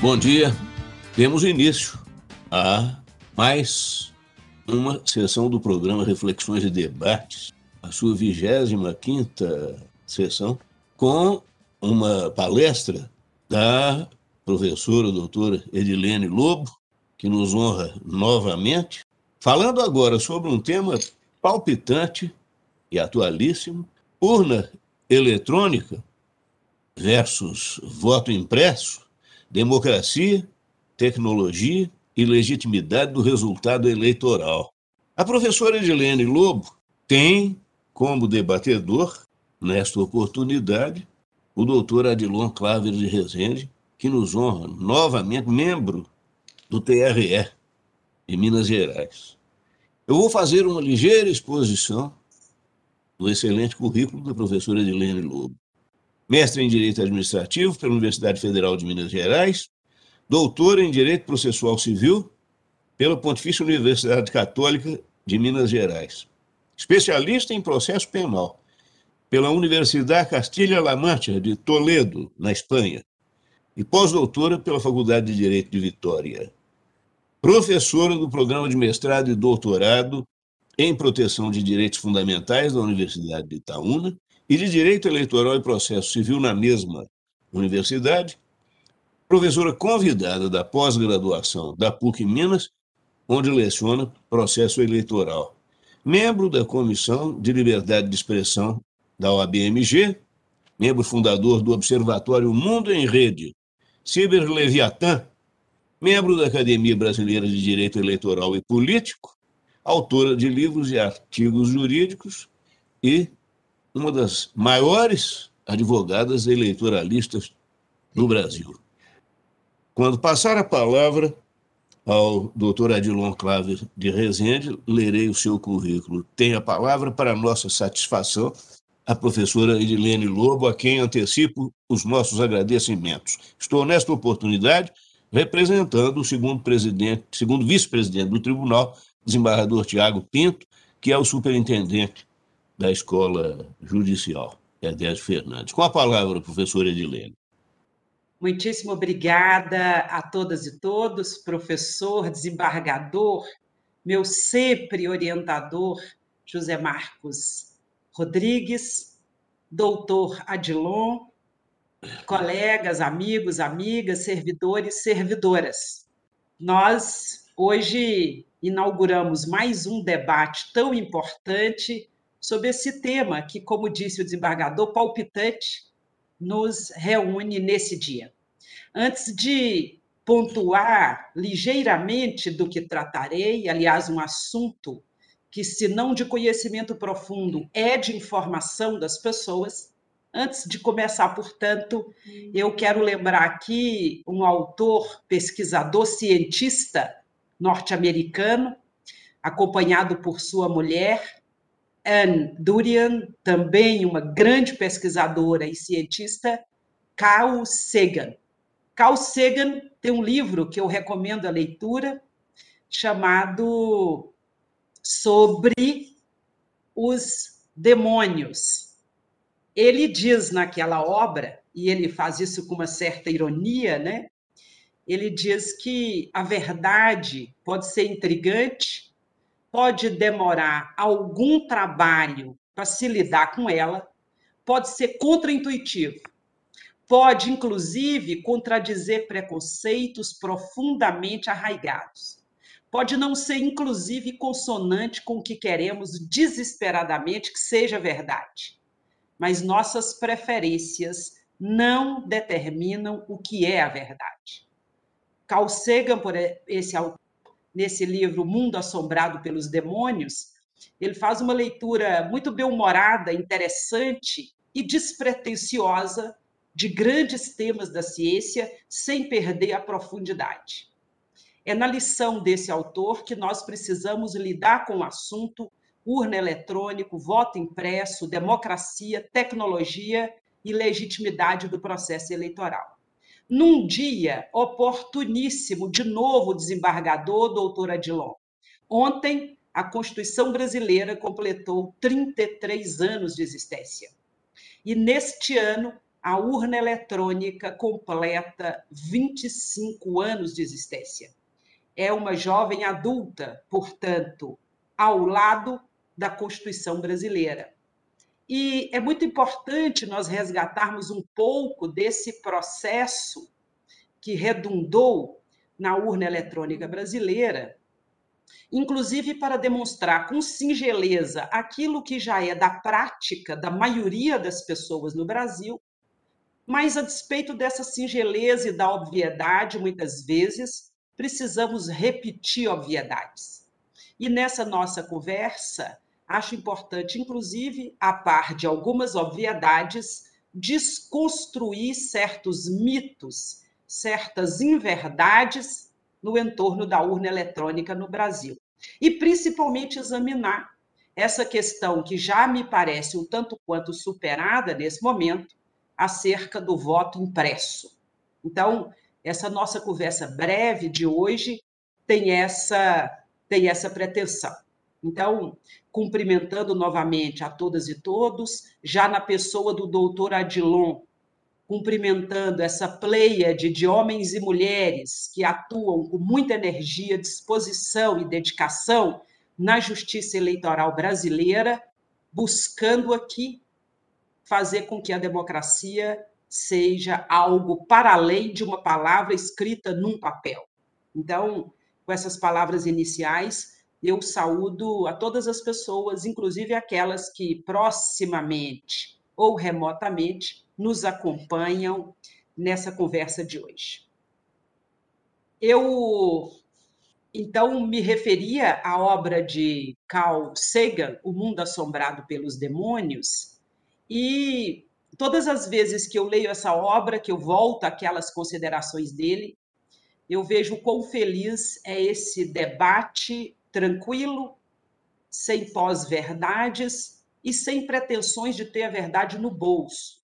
Bom dia. Temos início a mais uma sessão do programa Reflexões e Debates, a sua 25ª sessão, com uma palestra da professora doutora Edilene Lobo, que nos honra novamente, falando agora sobre um tema palpitante e atualíssimo, urna eletrônica versus voto impresso, democracia, tecnologia e legitimidade do resultado eleitoral. A professora Edilene Lobo tem como debatedor, nesta oportunidade, o doutor Adilon Claver de Rezende, que nos honra novamente, membro do TRE de Minas Gerais. Eu vou fazer uma ligeira exposição do excelente currículo da professora Edilene Lobo. Mestre em Direito Administrativo pela Universidade Federal de Minas Gerais, doutora em Direito Processual Civil pela Pontifícia Universidade Católica de Minas Gerais, especialista em processo penal pela Universidade Castilha-La Mancha de Toledo, na Espanha, e pós-doutora pela Faculdade de Direito de Vitória. Professora do programa de mestrado e doutorado em proteção de direitos fundamentais da Universidade de Itaúna e de Direito Eleitoral e Processo Civil na mesma universidade, professora convidada da pós-graduação da PUC Minas, onde leciona processo eleitoral. Membro da Comissão de Liberdade de Expressão da OABMG, membro fundador do Observatório Mundo em Rede, Ciber Leviatã, membro da Academia Brasileira de Direito Eleitoral e Político, autora de livros e artigos jurídicos e uma das maiores advogadas eleitoralistas do Brasil. Quando passar a palavra ao doutor Adilon Claver de Rezende, lerei o seu currículo. Tem a palavra para nossa satisfação a professora Edilene Lobo, a quem antecipo os nossos agradecimentos. Estou nesta oportunidade representando o segundo presidente, segundo vice-presidente do tribunal, desembargador Tiago Pinto, que é o superintendente da Escola Judicial, Edésio Fernandes. Com a palavra, professora Edilene. Muitíssimo obrigada a todas e todos, professor, desembargador, meu sempre orientador, José Marcos Rodrigues, doutor Adilon, colegas, amigos, amigas, servidores, servidoras. Nós hoje inauguramos mais um debate tão importante sobre esse tema que, como disse o desembargador, palpitante, nos reúne nesse dia. Antes de pontuar ligeiramente do que tratarei, aliás, um assunto que, se não de conhecimento profundo, é de informação das pessoas. Antes de começar, portanto, eu quero lembrar aqui um autor, pesquisador, cientista norte-americano, acompanhado por sua mulher, Anne Durian, também uma grande pesquisadora e cientista, Carl Sagan. Carl Sagan tem um livro que eu recomendo a leitura, chamado sobre os demônios. Ele diz naquela obra, e ele faz isso com uma certa ironia, né? Ele diz que a verdade pode ser intrigante, pode demorar algum trabalho para se lidar com ela, pode ser contraintuitivo, pode, inclusive, contradizer preconceitos profundamente arraigados. Pode não ser, inclusive, consonante com o que queremos desesperadamente que seja verdade. Mas nossas preferências não determinam o que é a verdade. Carl Sagan, por esse nesse livro Mundo Assombrado pelos Demônios, ele faz uma leitura muito bem-humorada, interessante e despretensiosa de grandes temas da ciência, sem perder a profundidade. É na lição desse autor que nós precisamos lidar com o assunto urna eletrônico, voto impresso, democracia, tecnologia e legitimidade do processo eleitoral. Num dia oportuníssimo, de novo, desembargador doutor Adilon. Ontem, a Constituição brasileira completou 33 anos de existência. E neste ano, a urna eletrônica completa 25 anos de existência. É uma jovem adulta, portanto, ao lado da Constituição brasileira. E é muito importante nós resgatarmos um pouco desse processo que redundou na urna eletrônica brasileira, inclusive para demonstrar com singeleza aquilo que já é da prática da maioria das pessoas no Brasil, mas a despeito dessa singeleza e da obviedade, muitas vezes precisamos repetir obviedades. E nessa nossa conversa, acho importante, inclusive, a par de algumas obviedades, desconstruir certos mitos, certas inverdades no entorno da urna eletrônica no Brasil. E principalmente examinar essa questão que já me parece um tanto quanto superada nesse momento, acerca do voto impresso. Então, essa nossa conversa breve de hoje tem essa tem essa pretensão. Então, cumprimentando novamente a todas e todos, já na pessoa do doutor Adilon, cumprimentando essa pleiade de homens e mulheres que atuam com muita energia, disposição e dedicação na justiça eleitoral brasileira, buscando aqui fazer com que a democracia seja algo para além de uma palavra escrita num papel. Então, com essas palavras iniciais, eu saúdo a todas as pessoas, inclusive aquelas que proximamente ou remotamente nos acompanham nessa conversa de hoje. Eu então me referia à obra de Carl Sagan, O Mundo Assombrado pelos Demônios, e todas as vezes que eu leio essa obra, que eu volto àquelas considerações dele, eu vejo quão feliz é esse debate tranquilo, sem pós-verdades e sem pretensões de ter a verdade no bolso.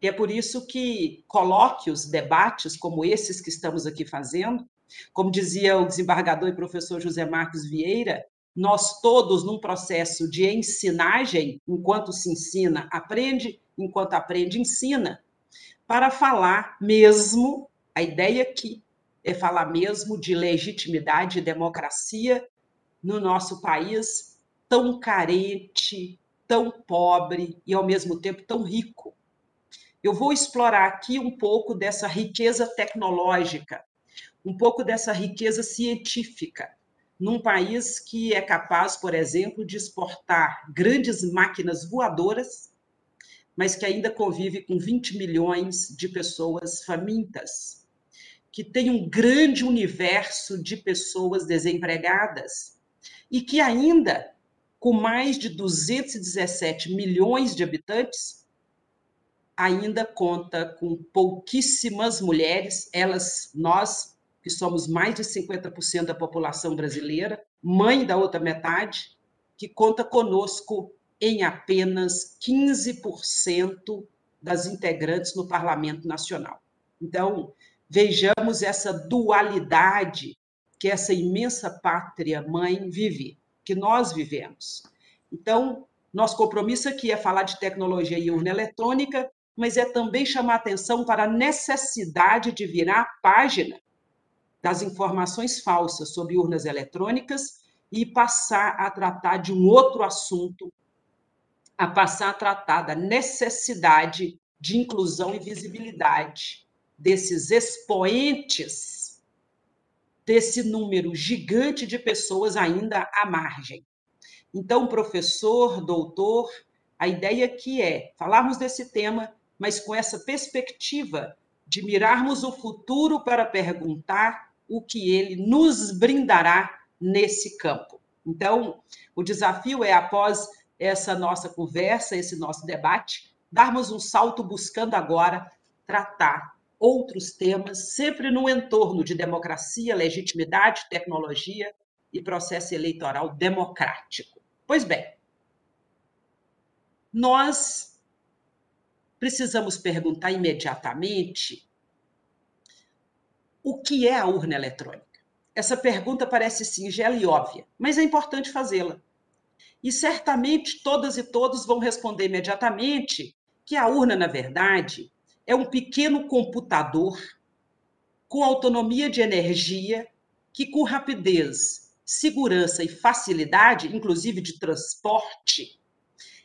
E é por isso que colóquios, debates como esses que estamos aqui fazendo, como dizia o desembargador e professor José Marcos Vieira, nós todos num processo de ensinagem, enquanto se ensina, aprende, enquanto aprende, ensina, para falar mesmo, a ideia aqui é falar mesmo de legitimidade e democracia no nosso país tão carente, tão pobre e, ao mesmo tempo, tão rico. Eu vou explorar aqui um pouco dessa riqueza tecnológica, um pouco dessa riqueza científica, num país que é capaz, por exemplo, de exportar grandes máquinas voadoras, mas que ainda convive com 20 milhões de pessoas famintas que tem um grande universo de pessoas desempregadas e que ainda, com mais de 217 milhões de habitantes, ainda conta com pouquíssimas mulheres, elas, nós, que somos mais de 50% da população brasileira, mãe da outra metade, que conta conosco em apenas 15% das integrantes no Parlamento Nacional. Então, vejamos essa dualidade que essa imensa pátria mãe vive, que nós vivemos. Então, nosso compromisso aqui é falar de tecnologia e urna eletrônica, mas é também chamar atenção para a necessidade de virar a página das informações falsas sobre urnas eletrônicas e passar a tratar de um outro assunto a passar a tratar da necessidade de inclusão e visibilidade desses expoentes desse número gigante de pessoas ainda à margem. Então, professor, doutor, a ideia aqui é falarmos desse tema, mas com essa perspectiva de mirarmos o futuro para perguntar o que ele nos brindará nesse campo. Então, o desafio é, após essa nossa conversa, esse nosso debate, darmos um salto buscando agora tratar outros temas, sempre no entorno de democracia, legitimidade, tecnologia e processo eleitoral democrático. Pois bem, nós precisamos perguntar imediatamente o que é a urna eletrônica. Essa pergunta parece singela e óbvia, mas é importante fazê-la. E certamente todas e todos vão responder imediatamente que a urna, na verdade, é um pequeno computador com autonomia de energia que, com rapidez, segurança e facilidade, inclusive de transporte,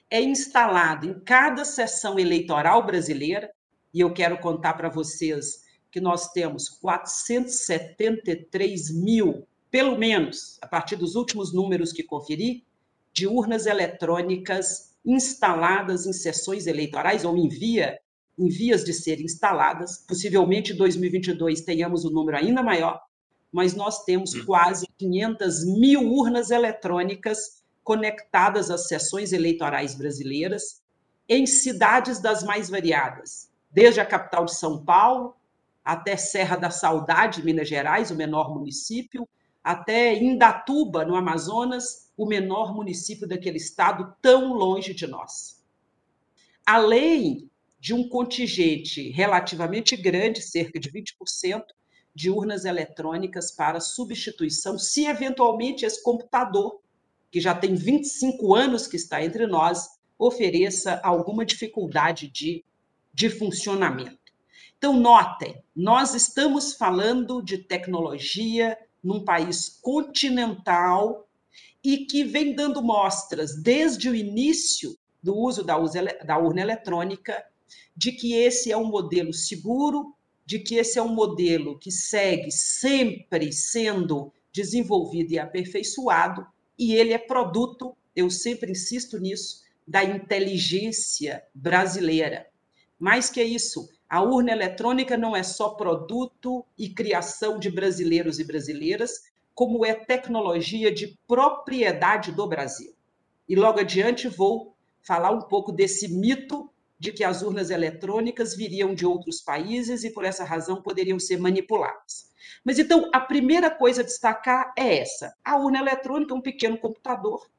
é instalado em cada sessão eleitoral brasileira. E eu quero contar para vocês que nós temos 473 mil, pelo menos, a partir dos últimos números que conferi, de urnas eletrônicas instaladas em sessões eleitorais ou em via em vias de ser instaladas. Possivelmente em 2022 tenhamos um número ainda maior, mas nós temos quase 500 mil urnas eletrônicas conectadas às sessões eleitorais brasileiras em cidades das mais variadas, desde a capital de São Paulo até Serra da Saudade, Minas Gerais, o menor município, até Indatuba, no Amazonas, o menor município daquele estado tão longe de nós. Além de um contingente relativamente grande, cerca de 20%, de urnas eletrônicas para substituição, se eventualmente esse computador, que já tem 25 anos que está entre nós, ofereça alguma dificuldade de, de funcionamento. Então, notem, nós estamos falando de tecnologia num país continental e que vem dando mostras desde o início do uso da, urna eletrônica de que esse é um modelo seguro, de que esse é um modelo que segue sempre sendo desenvolvido e aperfeiçoado, e ele é produto, eu sempre insisto nisso, da inteligência brasileira. Mais que isso, a urna eletrônica não é só produto e criação de brasileiros e brasileiras, como é tecnologia de propriedade do Brasil. E logo adiante vou falar um pouco desse mito de que as urnas eletrônicas viriam de outros países e por essa razão poderiam ser manipuladas. Mas então, a primeira coisa a destacar é essa: a urna eletrônica é um pequeno computador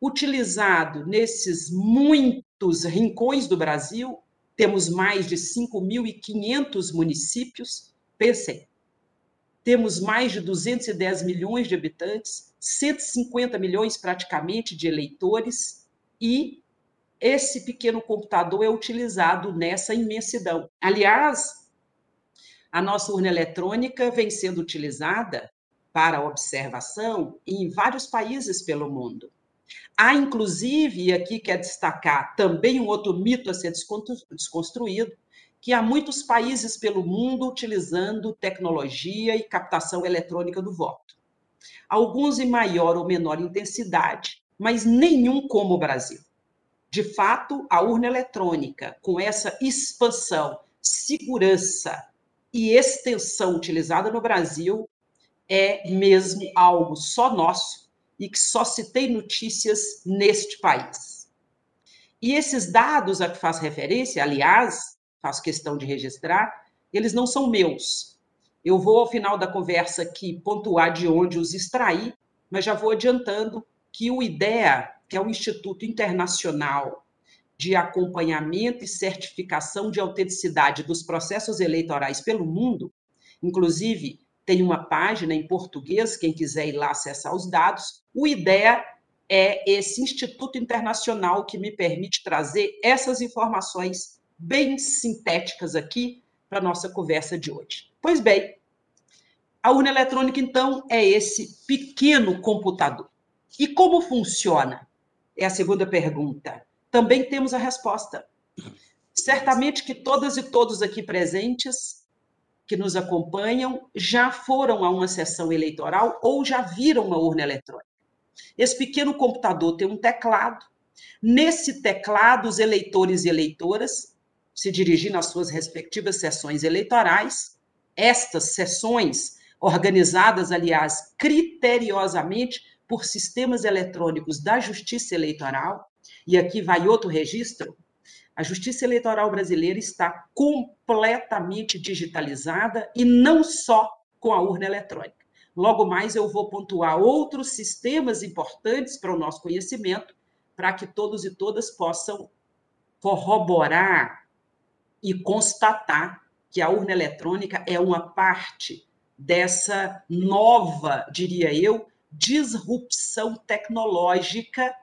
utilizado nesses muitos rincões do Brasil temos mais de 5.500 municípios. Pensem, temos mais de 210 milhões de habitantes, 150 milhões praticamente de eleitores, e esse pequeno computador é utilizado nessa imensidão. Aliás, a nossa urna eletrônica vem sendo utilizada para observação em vários países pelo mundo. Há, inclusive, e aqui quer destacar também um outro mito a ser desconstruído, que há muitos países pelo mundo utilizando tecnologia e captação eletrônica do voto. Alguns em maior ou menor intensidade, mas nenhum como o Brasil. De fato, a urna eletrônica, com essa expansão, segurança e extensão utilizada no Brasil, é mesmo algo só nosso e que só se tem notícias neste país. E esses dados a que faz referência, aliás, faço questão de registrar, eles não são meus. Eu vou, ao final da conversa aqui, pontuar de onde os extraí, mas já vou adiantando que o IDEA, que é o Instituto Internacional de Acompanhamento e Certificação de Autenticidade dos Processos Eleitorais pelo Mundo, inclusive tem uma página em português, quem quiser ir lá acessar os dados. O IDEA é esse instituto internacional que me permite trazer essas informações bem sintéticas aqui para nossa conversa de hoje. Pois bem, a urna eletrônica, então, é esse pequeno computador. E como funciona? É a segunda pergunta. também temos a resposta. Certamente que todas e todos aqui presentes que nos acompanham já foram a uma sessão eleitoral ou já viram uma urna eletrônica. Esse pequeno computador tem um teclado. Nesse teclado, os eleitores e eleitoras se dirigem às suas respectivas sessões eleitorais. Estas sessões, organizadas, aliás, criteriosamente por sistemas eletrônicos da Justiça Eleitoral, e aqui vai outro registro, a Justiça Eleitoral brasileira está completamente digitalizada e não só com a urna eletrônica. Logo mais eu vou pontuar outros sistemas importantes para o nosso conhecimento, para que todos e todas possam corroborar e constatar que a urna eletrônica é uma parte dessa nova, diria eu, disrupção tecnológica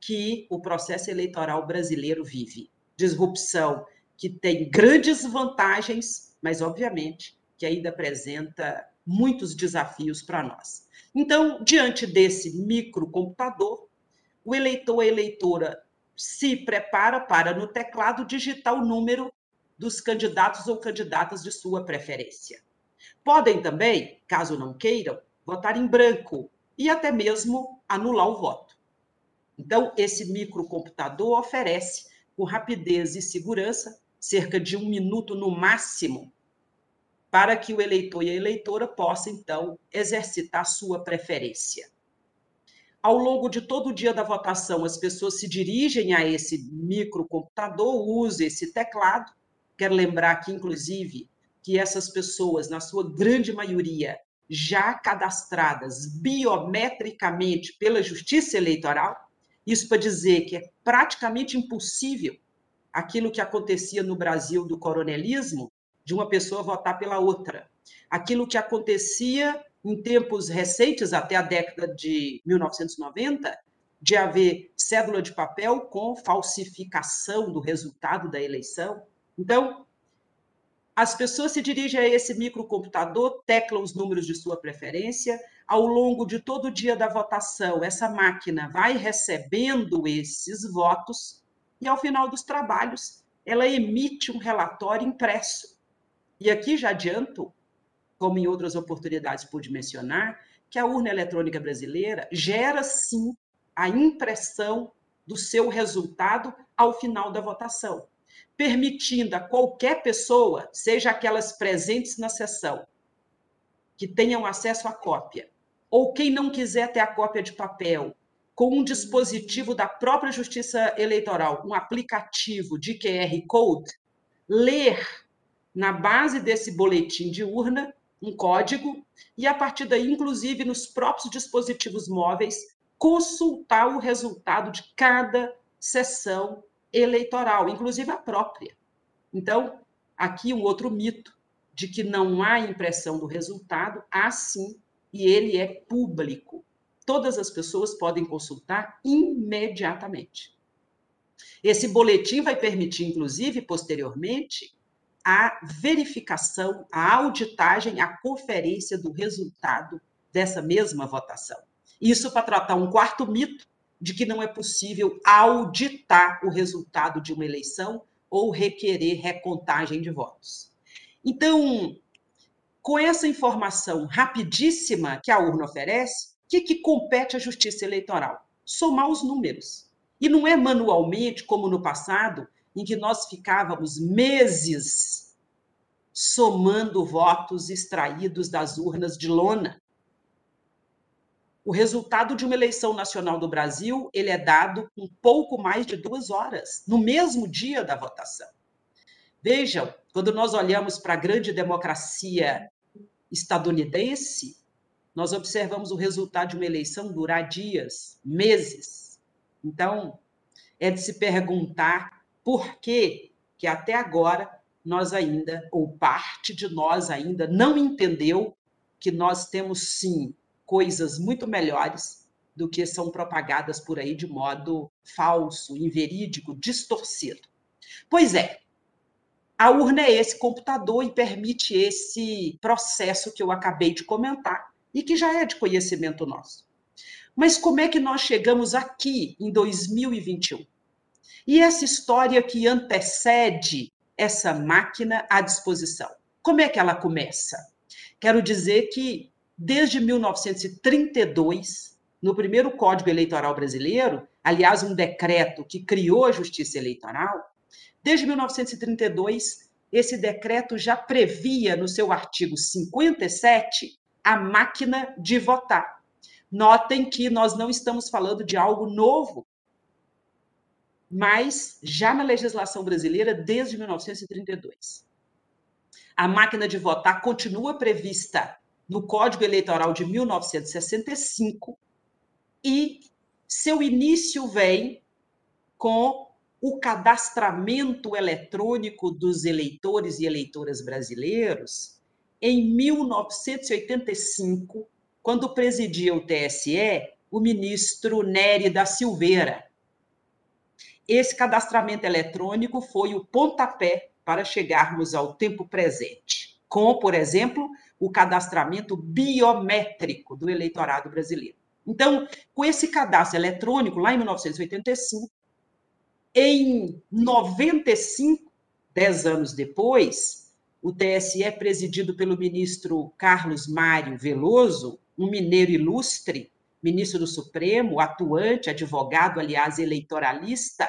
que o processo eleitoral brasileiro vive. Disrupção que tem grandes vantagens, mas obviamente que ainda apresenta muitos desafios para nós. Então, diante desse microcomputador, o eleitor, a eleitora se prepara para no teclado digitar o número dos candidatos ou candidatas de sua preferência. Podem também, caso não queiram, votar em branco e até mesmo anular o voto. Então, esse microcomputador oferece, com rapidez e segurança, cerca de um minuto no máximo, para que o eleitor e a eleitora possam, então, exercitar sua preferência. Ao longo de todo o dia da votação, as pessoas se dirigem a esse microcomputador, usam esse teclado. Quero lembrar que, inclusive, que essas pessoas, na sua grande maioria, já cadastradas biometricamente pela Justiça Eleitoral. Isso para dizer que é praticamente impossível aquilo que acontecia no Brasil do coronelismo, de uma pessoa votar pela outra. Aquilo que acontecia em tempos recentes, até a década de 1990, de haver cédula de papel com falsificação do resultado da eleição. Então, as pessoas se dirigem a esse microcomputador, teclam os números de sua preferência. Ao longo de todo o dia da votação, essa máquina vai recebendo esses votos e, ao final dos trabalhos, ela emite um relatório impresso. E aqui já adianto, como em outras oportunidades pude mencionar, que a urna eletrônica brasileira gera sim a impressão do seu resultado ao final da votação permitindo a qualquer pessoa, seja aquelas presentes na sessão, que tenham acesso à cópia, ou quem não quiser ter a cópia de papel, com um dispositivo da própria Justiça Eleitoral, um aplicativo de QR Code, ler na base desse boletim de urna um código e, a partir daí, inclusive nos próprios dispositivos móveis, consultar o resultado de cada sessão eleitoral, inclusive a própria. Então, aqui um outro mito de que não há impressão do resultado, há sim, e ele é público. Todas as pessoas podem consultar imediatamente. Esse boletim vai permitir, inclusive, posteriormente, a verificação, a auditagem, a conferência do resultado dessa mesma votação. Isso para tratar um quarto mito, de que não é possível auditar o resultado de uma eleição ou requerer recontagem de votos. Então, com essa informação rapidíssima que a urna oferece, o que, que compete à justiça eleitoral? Somar os números. E não é manualmente, como no passado, em que nós ficávamos meses somando votos extraídos das urnas de lona o resultado de uma eleição nacional do Brasil ele é dado com pouco mais de duas horas, no mesmo dia da votação. Vejam, quando nós olhamos para a grande democracia estadunidense, nós observamos o resultado de uma eleição durar dias, meses. Então, é de se perguntar por que que até agora nós ainda, ou parte de nós ainda, não entendeu que nós temos sim coisas muito melhores do que são propagadas por aí de modo falso, inverídico, distorcido. Pois é, a urna é esse computador e permite esse processo que eu acabei de comentar e que já é de conhecimento nosso. Mas como é que nós chegamos aqui em 2021? E essa história que antecede essa máquina à disposição. Como é que ela começa? Quero dizer que desde 1932, no primeiro Código Eleitoral Brasileiro, aliás, um decreto que criou a Justiça Eleitoral, desde 1932, esse decreto já previa no seu artigo 57 a máquina de votar. Notem que nós não estamos falando de algo novo, mas já na legislação brasileira desde 1932. A máquina de votar continua prevista no Código Eleitoral de 1965 e seu início vem com o cadastramento eletrônico dos eleitores e eleitoras brasileiros em 1985, quando presidia o TSE o ministro Nery da Silveira. Esse cadastramento eletrônico foi o pontapé para chegarmos ao tempo presente, com, por exemplo, o cadastramento biométrico do eleitorado brasileiro. Então, com esse cadastro eletrônico, lá em 1985, em 95, dez anos depois, o TSE, presidido pelo ministro Carlos Mário Veloso, um mineiro ilustre, ministro do Supremo, atuante, advogado, aliás, eleitoralista,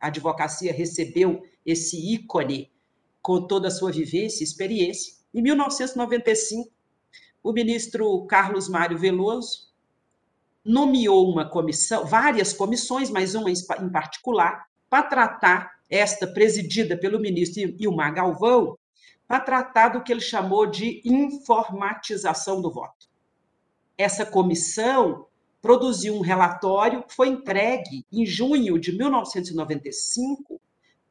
a advocacia recebeu esse ícone com toda a sua vivência e experiência. Em 1995, o ministro Carlos Mário Veloso nomeou uma comissão, várias comissões, mas uma em particular, para tratar, esta presidida pelo ministro Ilmar Galvão, para tratar do que ele chamou de informatização do voto. Essa comissão produziu um relatório que foi entregue em junho de 1995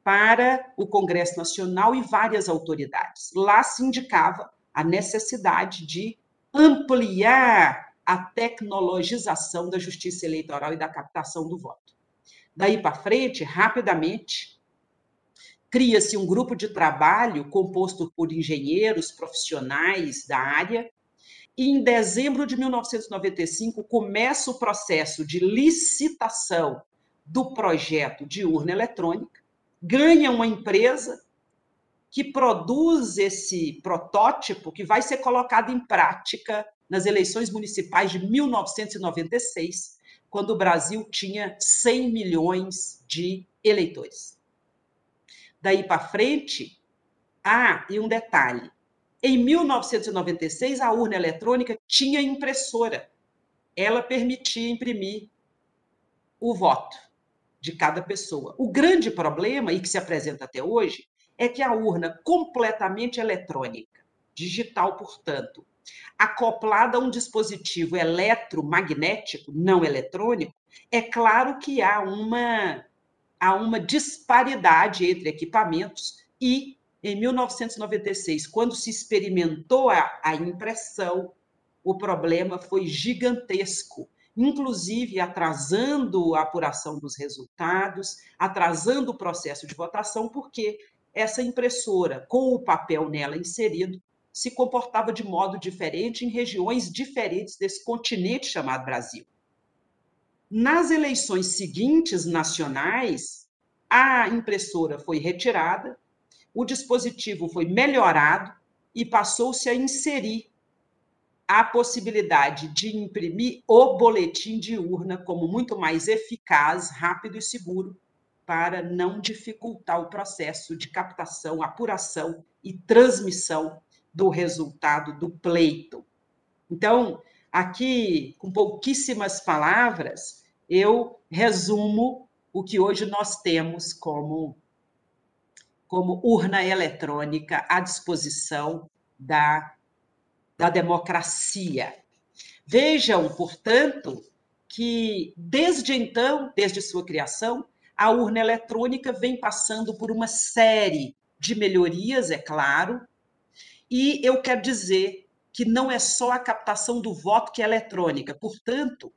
para o Congresso Nacional e várias autoridades. Lá se indicava a necessidade de ampliar a tecnologização da justiça eleitoral e da captação do voto. Daí para frente, rapidamente, cria-se um grupo de trabalho composto por engenheiros profissionais da área e em dezembro de 1995 começa o processo de licitação do projeto de urna eletrônica, ganha uma empresa que produz esse protótipo que vai ser colocado em prática nas eleições municipais de 1996, quando o Brasil tinha 100 milhões de eleitores. Daí para frente, ah, e um detalhe: em 1996, a urna eletrônica tinha impressora. Ela permitia imprimir o voto de cada pessoa. O grande problema, e que se apresenta até hoje, é que a urna completamente eletrônica, digital, portanto, acoplada a um dispositivo eletromagnético, não eletrônico, é claro que há uma, há uma disparidade entre equipamentos e em 1996, quando se experimentou a, a impressão, o problema foi gigantesco, inclusive atrasando a apuração dos resultados, atrasando o processo de votação, porque essa impressora, com o papel nela inserido, se comportava de modo diferente em regiões diferentes desse continente chamado Brasil. Nas eleições seguintes nacionais, a impressora foi retirada o dispositivo foi melhorado e passou-se a inserir a possibilidade de imprimir o boletim de urna como muito mais eficaz, rápido e seguro para não dificultar o processo de captação, apuração e transmissão do resultado do pleito. Então, aqui, com pouquíssimas palavras, eu resumo o que hoje nós temos como como urna eletrônica à disposição da, da democracia. Vejam, portanto, que desde então, desde sua criação, a urna eletrônica vem passando por uma série de melhorias, é claro, e eu quero dizer que não é só a captação do voto que é eletrônica, portanto,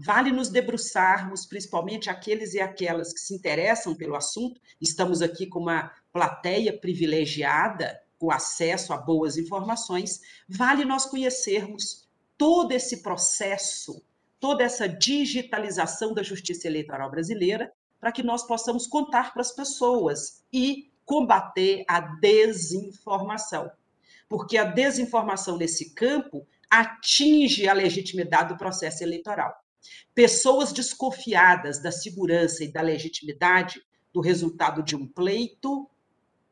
Vale nos debruçarmos, principalmente aqueles e aquelas que se interessam pelo assunto. Estamos aqui com uma plateia privilegiada, com acesso a boas informações. Vale nós conhecermos todo esse processo, toda essa digitalização da justiça eleitoral brasileira, para que nós possamos contar para as pessoas e combater a desinformação. Porque a desinformação nesse campo atinge a legitimidade do processo eleitoral. Pessoas desconfiadas da segurança e da legitimidade do resultado de um pleito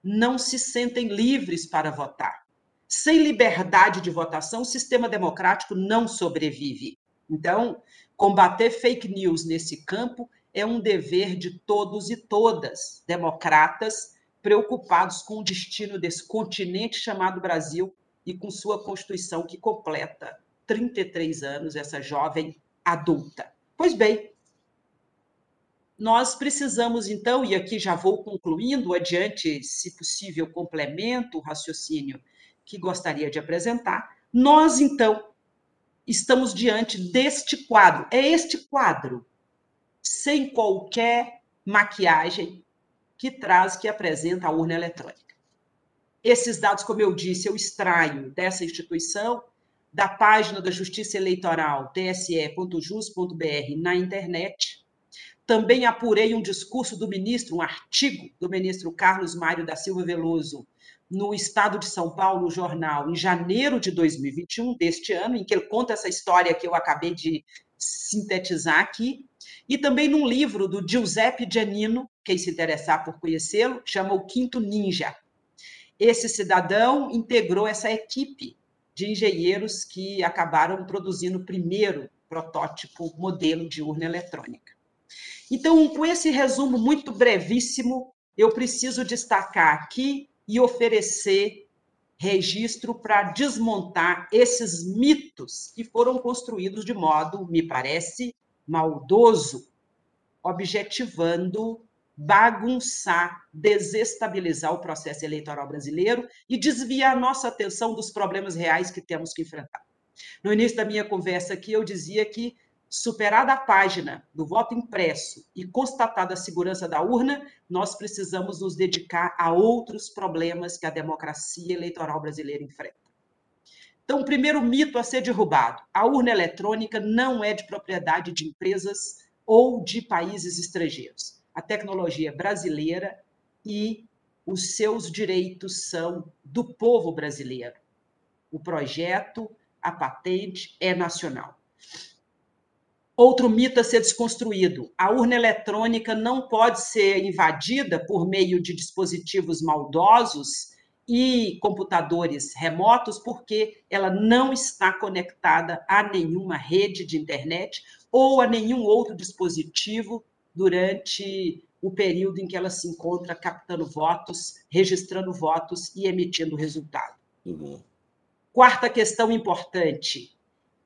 não se sentem livres para votar. Sem liberdade de votação, o sistema democrático não sobrevive. Então, combater fake news nesse campo é um dever de todos e todas, democratas, preocupados com o destino desse continente chamado Brasil e com sua Constituição que completa 33 anos, essa jovem adulta. Pois bem, nós precisamos, então, e aqui já vou concluindo, adiante, se possível, complemento o raciocínio que gostaria de apresentar. Nós, então, estamos diante deste quadro. É este quadro, sem qualquer maquiagem, que traz, que apresenta a urna eletrônica. Esses dados, como eu disse, eu extraio dessa instituição, da página da Justiça Eleitoral, tse.jus.br, na internet, também apurei um discurso do ministro, um artigo do ministro Carlos Mário da Silva Veloso, no Estado de São Paulo, jornal, em janeiro de 2021, deste ano, em que ele conta essa história que eu acabei de sintetizar aqui, e também num livro do Giuseppe Giannino, quem se interessar por conhecê-lo, chama O Quinto Ninja. Esse cidadão integrou essa equipe de engenheiros que acabaram produzindo o primeiro protótipo modelo de urna eletrônica. Então, com esse resumo muito brevíssimo, eu preciso destacar aqui e oferecer registro para desmontar esses mitos que foram construídos de modo, me parece, maldoso, objetivando bagunçar, desestabilizar o processo eleitoral brasileiro e desviar nossa atenção dos problemas reais que temos que enfrentar. No início da minha conversa aqui, eu dizia que Superada a página do voto impresso e constatada a segurança da urna, nós precisamos nos dedicar a outros problemas que a democracia eleitoral brasileira enfrenta. Então, o primeiro mito a ser derrubado: a urna eletrônica não é de propriedade de empresas ou de países estrangeiros. A tecnologia é brasileira e os seus direitos são do povo brasileiro. O projeto, a patente é nacional. Outro mito a ser desconstruído: a urna eletrônica não pode ser invadida por meio de dispositivos maldosos e computadores remotos, porque ela não está conectada a nenhuma rede de internet ou a nenhum outro dispositivo durante o período em que ela se encontra captando votos, registrando votos e emitindo resultado. Uhum. Quarta questão importante: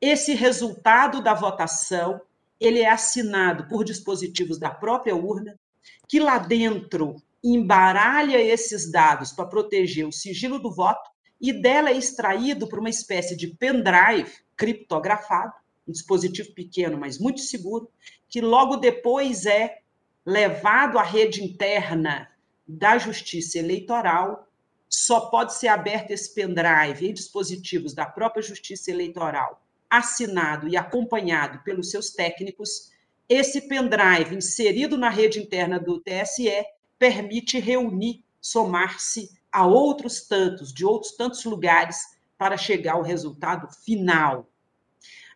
esse resultado da votação, ele é assinado por dispositivos da própria urna, que lá dentro embaralha esses dados para proteger o sigilo do voto e dela é extraído por uma espécie de pendrive criptografado, um dispositivo pequeno, mas muito seguro, que logo depois é levado à rede interna da Justiça Eleitoral. Só pode ser aberto esse pendrive em dispositivos da própria Justiça Eleitoral assinado e acompanhado pelos seus técnicos, esse pendrive inserido na rede interna do TSE permite reunir, somar-se a outros tantos, de outros tantos lugares, para chegar ao resultado final.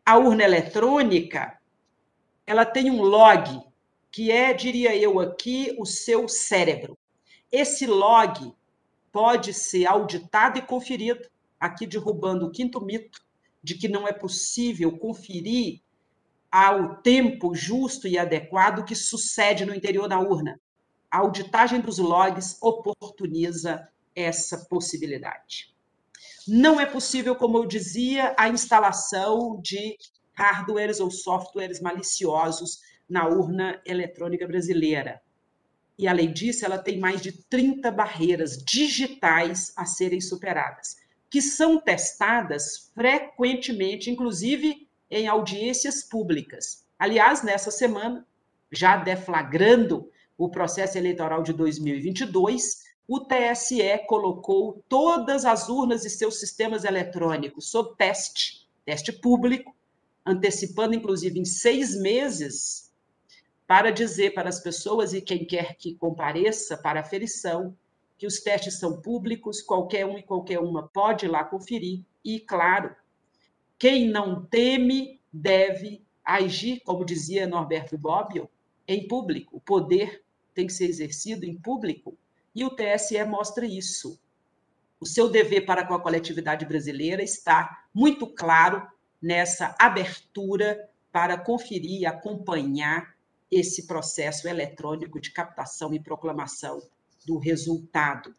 A urna eletrônica, ela tem um log, que é, diria eu aqui, o seu cérebro. Esse log pode ser auditado e conferido, aqui derrubando o quinto mito, de que não é possível conferir ao tempo justo e adequado que sucede no interior da urna. A auditagem dos logs oportuniza essa possibilidade. Não é possível, como eu dizia, a instalação de hardwares ou softwares maliciosos na urna eletrônica brasileira. E, além disso, ela tem mais de 30 barreiras digitais a serem superadas que são testadas frequentemente, inclusive em audiências públicas. Aliás, nessa semana, já deflagrando o processo eleitoral de 2022, o TSE colocou todas as urnas e seus sistemas eletrônicos sob teste, teste público, antecipando, inclusive, em seis meses, para dizer para as pessoas e quem quer que compareça para a aferição que os testes são públicos, qualquer um e qualquer uma pode ir lá conferir. E, claro, quem não teme deve agir, como dizia Norberto Bobbio, em público. O poder tem que ser exercido em público. E o TSE mostra isso. O seu dever para com a coletividade brasileira está muito claro nessa abertura para conferir e acompanhar esse processo eletrônico de captação e proclamação do resultado.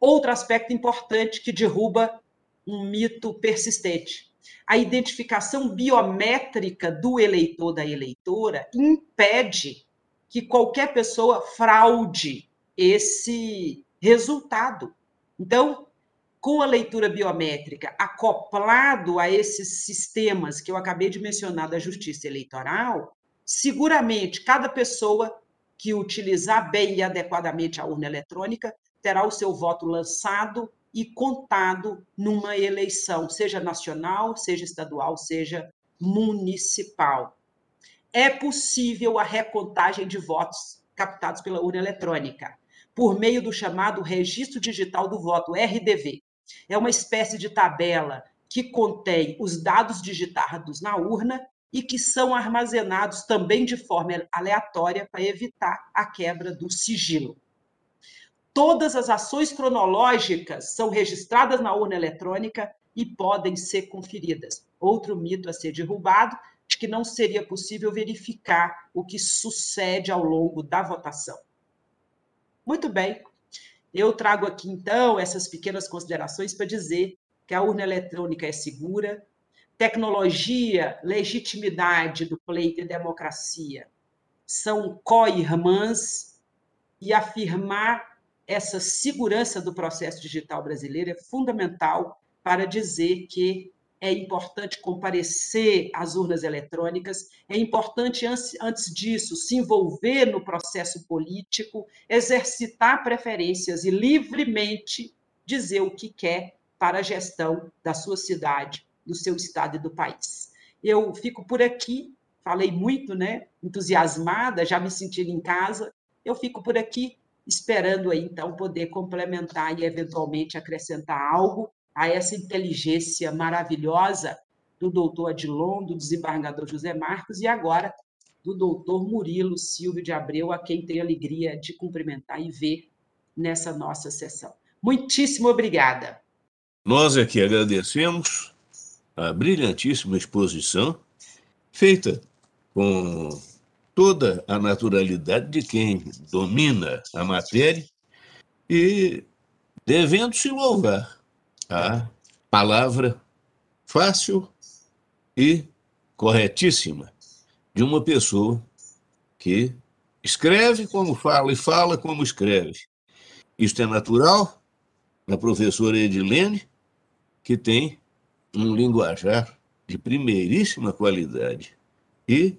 Outro aspecto importante que derruba um mito persistente. A identificação biométrica do eleitor da eleitora impede que qualquer pessoa fraude esse resultado. Então, com a leitura biométrica acoplado a esses sistemas que eu acabei de mencionar da justiça eleitoral, seguramente cada pessoa que utilizar bem e adequadamente a urna eletrônica terá o seu voto lançado e contado numa eleição, seja nacional, seja estadual, seja municipal. É possível a recontagem de votos captados pela urna eletrônica, por meio do chamado Registro Digital do Voto, RDV. É uma espécie de tabela que contém os dados digitados na urna e que são armazenados também de forma aleatória para evitar a quebra do sigilo. Todas as ações cronológicas são registradas na urna eletrônica e podem ser conferidas. Outro mito a ser derrubado de que não seria possível verificar o que sucede ao longo da votação. Muito bem, eu trago aqui então essas pequenas considerações para dizer que a urna eletrônica é segura, tecnologia, legitimidade do pleito e democracia. São co-irmãs e afirmar essa segurança do processo digital brasileiro é fundamental para dizer que é importante comparecer às urnas eletrônicas, é importante, antes disso, se envolver no processo político, exercitar preferências e livremente dizer o que quer para a gestão da sua cidade, do seu estado e do país. Eu fico por aqui, falei muito, né? Entusiasmada, já me sentindo em casa. Eu fico por aqui esperando aí então poder complementar e eventualmente acrescentar algo a essa inteligência maravilhosa do doutor Adilon, do desembargador José Marcos e agora do doutor Murilo Silvio de Abreu, a quem tenho alegria de cumprimentar e ver nessa nossa sessão. Muitíssimo obrigada. Nós é que agradecemos a brilhantíssima exposição, feita com toda a naturalidade de quem domina a matéria e devendo se louvar a palavra fácil e corretíssima de uma pessoa que escreve como fala e fala como escreve. Isto é natural da professora Edilene, que tem um linguajar de primeiríssima qualidade e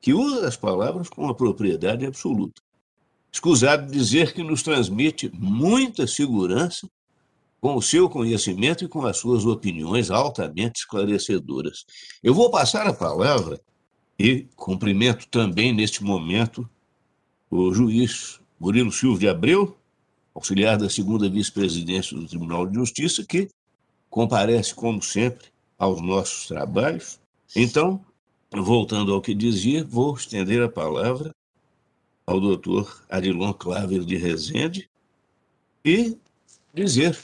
que usa as palavras com uma propriedade absoluta. Escusado dizer que nos transmite muita segurança com o seu conhecimento e com as suas opiniões altamente esclarecedoras. Eu vou passar a palavra e cumprimento também neste momento o juiz Murilo Silva de Abreu, auxiliar da segunda vice-presidência do Tribunal de Justiça, que comparece, como sempre, aos nossos trabalhos. Então, voltando ao que dizia, vou estender a palavra ao doutor Adilon Claver de Rezende e dizer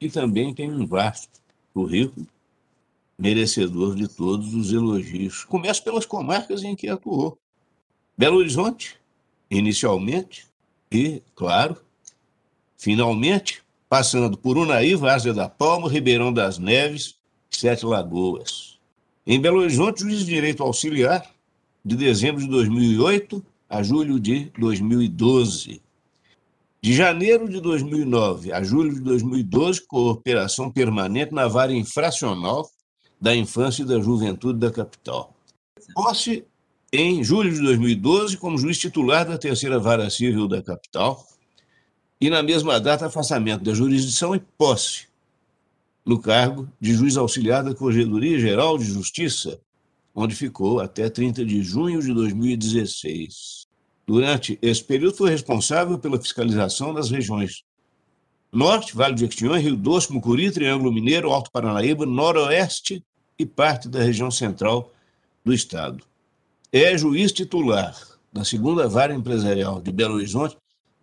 que também tem um vasto currículo merecedor de todos os elogios. Começo pelas comarcas em que atuou. Belo Horizonte, inicialmente, e, claro, finalmente, passando por Unaí, Várzea da Palma, Ribeirão das Neves, Sete Lagoas. Em Belo Horizonte, juiz de direito auxiliar, de dezembro de 2008 a julho de 2012. De janeiro de 2009 a julho de 2012, cooperação permanente na vara infracional da infância e da juventude da capital. Posse em julho de 2012 como juiz titular da terceira vara civil da capital, e, na mesma data, afastamento da jurisdição e posse no cargo de juiz auxiliar da Corregedoria Geral de Justiça onde ficou até 30 de junho de 2016. Durante esse período, foi responsável pela fiscalização das regiões Norte, Vale do Jequitinhonha, Rio Doce, Mucuri, Triângulo Mineiro, Alto Paranaíba, Noroeste e parte da região central do Estado. É juiz titular da segunda vara empresarial de Belo Horizonte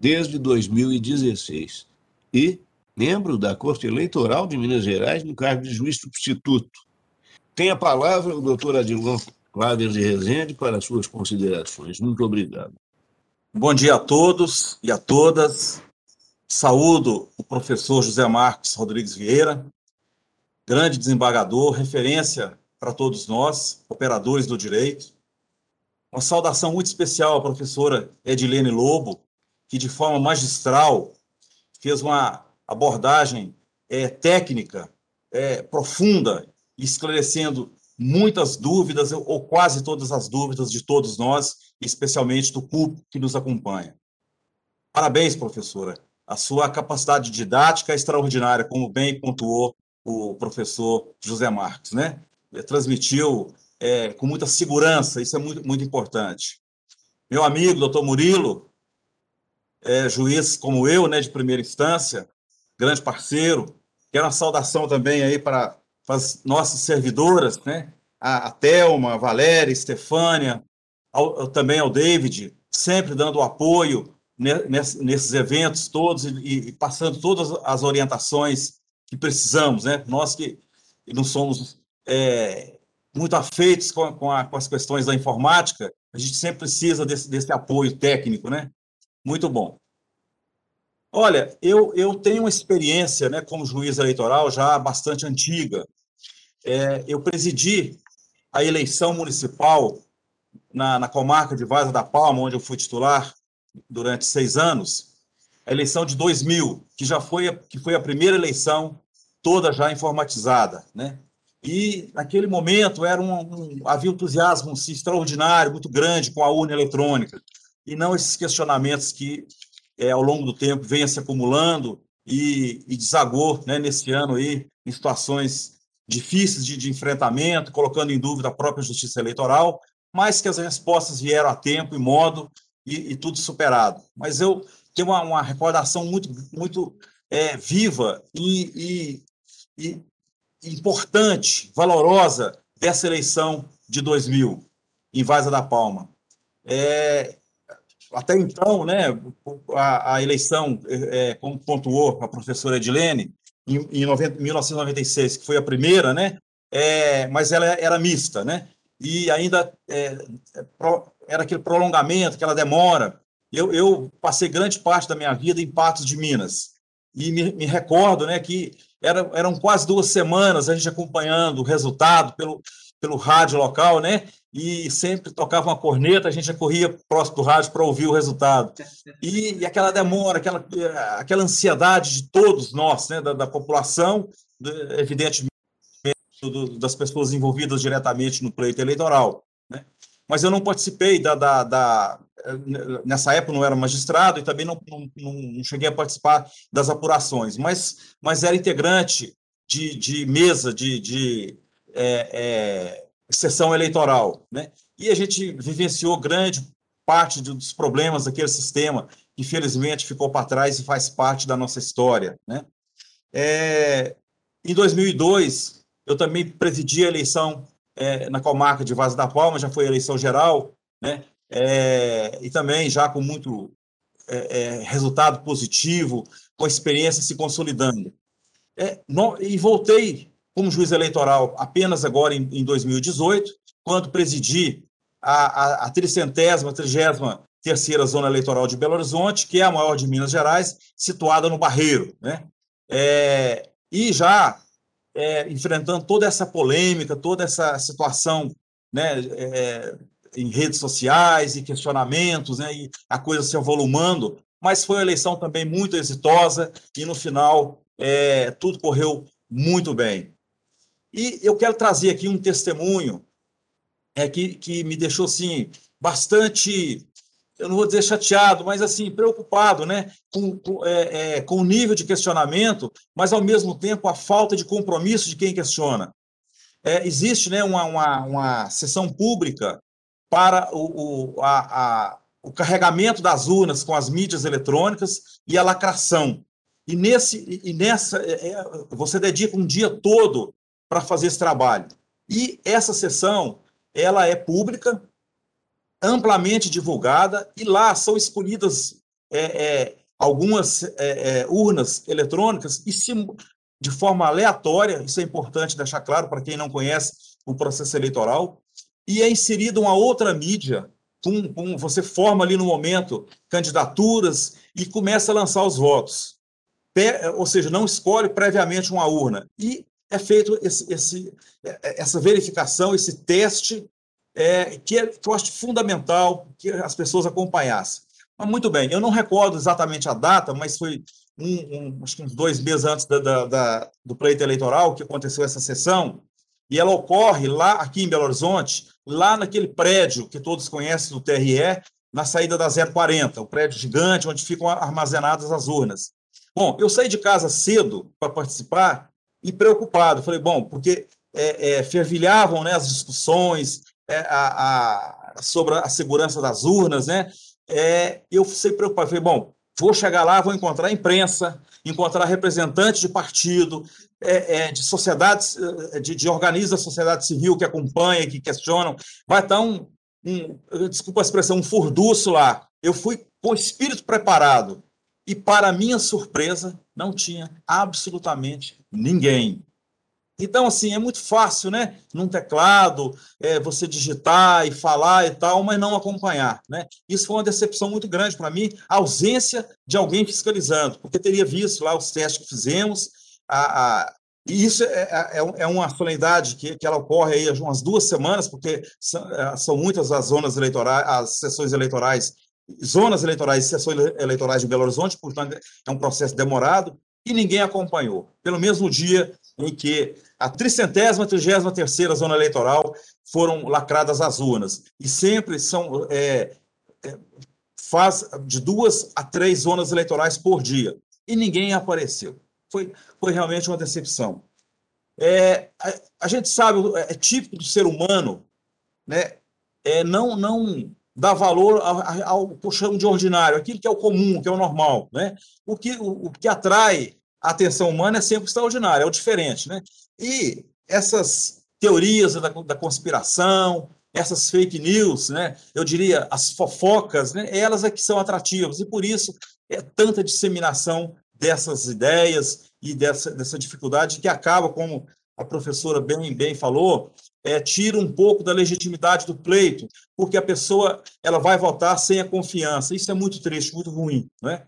desde 2016 e membro da Corte Eleitoral de Minas Gerais no cargo de juiz substituto. Tem a palavra o doutor Adilon Cláudio de Rezende para suas considerações. Muito obrigado. Bom dia a todos e a todas. Saúdo o professor José Marcos Rodrigues Vieira, grande desembargador, referência para todos nós, operadores do direito. Uma saudação muito especial à professora Edilene Lobo, que de forma magistral fez uma abordagem é, técnica, é, profunda, esclarecendo muitas dúvidas, ou quase todas as dúvidas de todos nós, especialmente do público que nos acompanha. Parabéns, professora. A sua capacidade didática é extraordinária, como bem pontuou o professor José Marcos, né? Transmitiu é, com muita segurança, isso é muito, muito importante. Meu amigo, doutor Murilo, é, juiz como eu, né, de primeira instância, grande parceiro, quero uma saudação também aí para, as nossas servidoras, né? A, a Thelma, a Valéria, a Estefânia, ao, também ao David, sempre dando apoio nesses eventos todos e, passando todas as orientações que precisamos, né? Nós que não somos é, muito afeitos com, com, a, com, as questões da informática, a gente sempre precisa desse, desse apoio técnico, né? Muito bom. Olha, eu, eu tenho uma experiência né, como juiz eleitoral já bastante antiga. É, eu presidi a eleição municipal na, na comarca de Vaza da Palma, onde eu fui titular durante seis anos, a eleição de 2000, que já foi, que foi a primeira eleição toda já informatizada, né? E naquele momento era um, um, havia um entusiasmo assim, extraordinário, muito grande com a urna eletrônica, e não esses questionamentos que é, ao longo do tempo venha se acumulando e, e desagou né, nesse ano aí em situações difíceis de, de enfrentamento, colocando em dúvida a própria justiça eleitoral, mas que as respostas vieram a tempo e modo e, e tudo superado. Mas eu tenho uma, uma recordação muito, muito é, viva e, e, e, importante, valorosa dessa eleição de 2000 em Vaza da Palma. É, até então, né, a, a eleição, é, como pontuou a professora Edilene, em, em 90, 1996, que foi a primeira, né, é, mas ela era mista, né, e ainda é, é era aquele prolongamento, aquela demora. Eu, eu, passei grande parte da minha vida em Patos de Minas e me, me recordo né, que era, eram quase duas semanas a gente acompanhando o resultado pelo, pelo rádio local, né? E sempre tocava uma corneta, a gente já corria próximo do rádio para ouvir o resultado. E, e, aquela demora, aquela, aquela ansiedade de todos nós, né, da, da população, evidentemente, do, das pessoas envolvidas diretamente no pleito eleitoral. Né? mas eu não participei da, da, da, nessa época não era magistrado e também não, não, não, cheguei a participar das apurações, mas, mas era integrante de, de mesa de, de é, é, sessão eleitoral, né? E a gente vivenciou grande parte dos problemas daquele sistema que infelizmente ficou para trás e faz parte da nossa história, né? É, em 2002 eu também presidi a eleição é, na comarca de Vaz da Palma, já foi eleição geral, né? É, e também já com muito é, é resultado positivo, com a experiência se consolidando. É, e voltei como juiz eleitoral apenas agora em, em 2018, quando presidi a, a, a tricentésima, trigésima terceira zona eleitoral de Belo Horizonte, que é a maior de Minas Gerais, situada no Barreiro, né? É, e já é, enfrentando toda essa polêmica, toda essa situação né, é, em redes sociais e questionamentos, né, e a coisa se avolumando, mas foi uma eleição também muito exitosa e, no final, é, tudo correu muito bem. E eu quero trazer aqui um testemunho é, que, que me deixou assim, bastante eu não vou dizer chateado, mas assim, preocupado né, com, com, é, é, com o nível de questionamento, mas ao mesmo tempo a falta de compromisso de quem questiona. é, existe né, uma, uma, uma sessão pública para o, o, a, a, o carregamento das urnas com as mídias eletrônicas e a lacração. E, nesse, e nessa, é, é você dedica um dia todo para fazer esse trabalho. E essa sessão, ela é pública, amplamente divulgada, e lá são escolhidas é, é, algumas é, é urnas eletrônicas e se, de forma aleatória, isso é importante deixar claro para quem não conhece o processo eleitoral, e é inserida uma outra mídia, com, você forma ali no momento candidaturas e começa a lançar os votos. ou seja, não escolhe previamente uma urna. E é feito esse, esse, é, essa verificação, esse teste, é, que, é, que eu acho fundamental que as pessoas acompanhassem. Mas, muito bem, eu não recordo exatamente a data, mas foi um, um, acho que uns dois meses antes da, da, da, do pleito eleitoral que aconteceu essa sessão, e ela ocorre lá aqui em Belo Horizonte, lá naquele prédio que todos conhecem do TRE, na saída da 040, o prédio gigante onde ficam armazenadas as urnas. Bom, eu saí de casa cedo para participar e preocupado. Falei, bom, porque é, é, fervilhavam né, as discussões é, a, a, sobre a segurança das urnas, né? É, eu fui preocupado. Falei, bom, vou chegar lá, vou encontrar imprensa, encontrar representantes de partido, é, é, de sociedades, de, de organismos da sociedade civil que acompanham, que questionam. Vai estar um, um, desculpa a expressão, um furduço lá. Eu fui com o espírito preparado. E, para minha surpresa, não tinha absolutamente ninguém. Então, assim, é muito fácil, né? Num teclado, é, você digitar e falar e tal, mas não acompanhar, né? Isso foi uma decepção muito grande para mim, a ausência de alguém fiscalizando, porque teria visto lá os testes que fizemos, a, a e isso é, é, é, é uma solenidade que, que ela ocorre aí umas duas semanas, porque são, é, são muitas as zonas eleitorais, as sessões eleitorais, zonas eleitorais e sessões eleitorais de Belo Horizonte, portanto, é um processo demorado, e ninguém acompanhou. Pelo mesmo dia em que a tricentésima, trigésima terceira zona eleitoral foram lacradas as urnas. E sempre são é, é, faz de duas a três zonas eleitorais por dia. E ninguém apareceu. Foi, foi realmente uma decepção. É, a, a, gente sabe, é, é típico do ser humano, né? É não, não dar valor ao, que eu chamo de ordinário, aquilo que é o comum, que é o normal. Né? O, que, o, o que atrai a atenção humana é sempre extraordinário, é o diferente. Né? E essas teorias da, da conspiração, essas fake news, né? eu diria as fofocas, né? elas é que são atrativas, e por isso é tanta disseminação dessas ideias e dessa, dessa dificuldade que acaba, como a professora bem, bem falou, é, tira um pouco da legitimidade do pleito, porque a pessoa ela vai votar sem a confiança. Isso é muito triste, muito ruim. Né?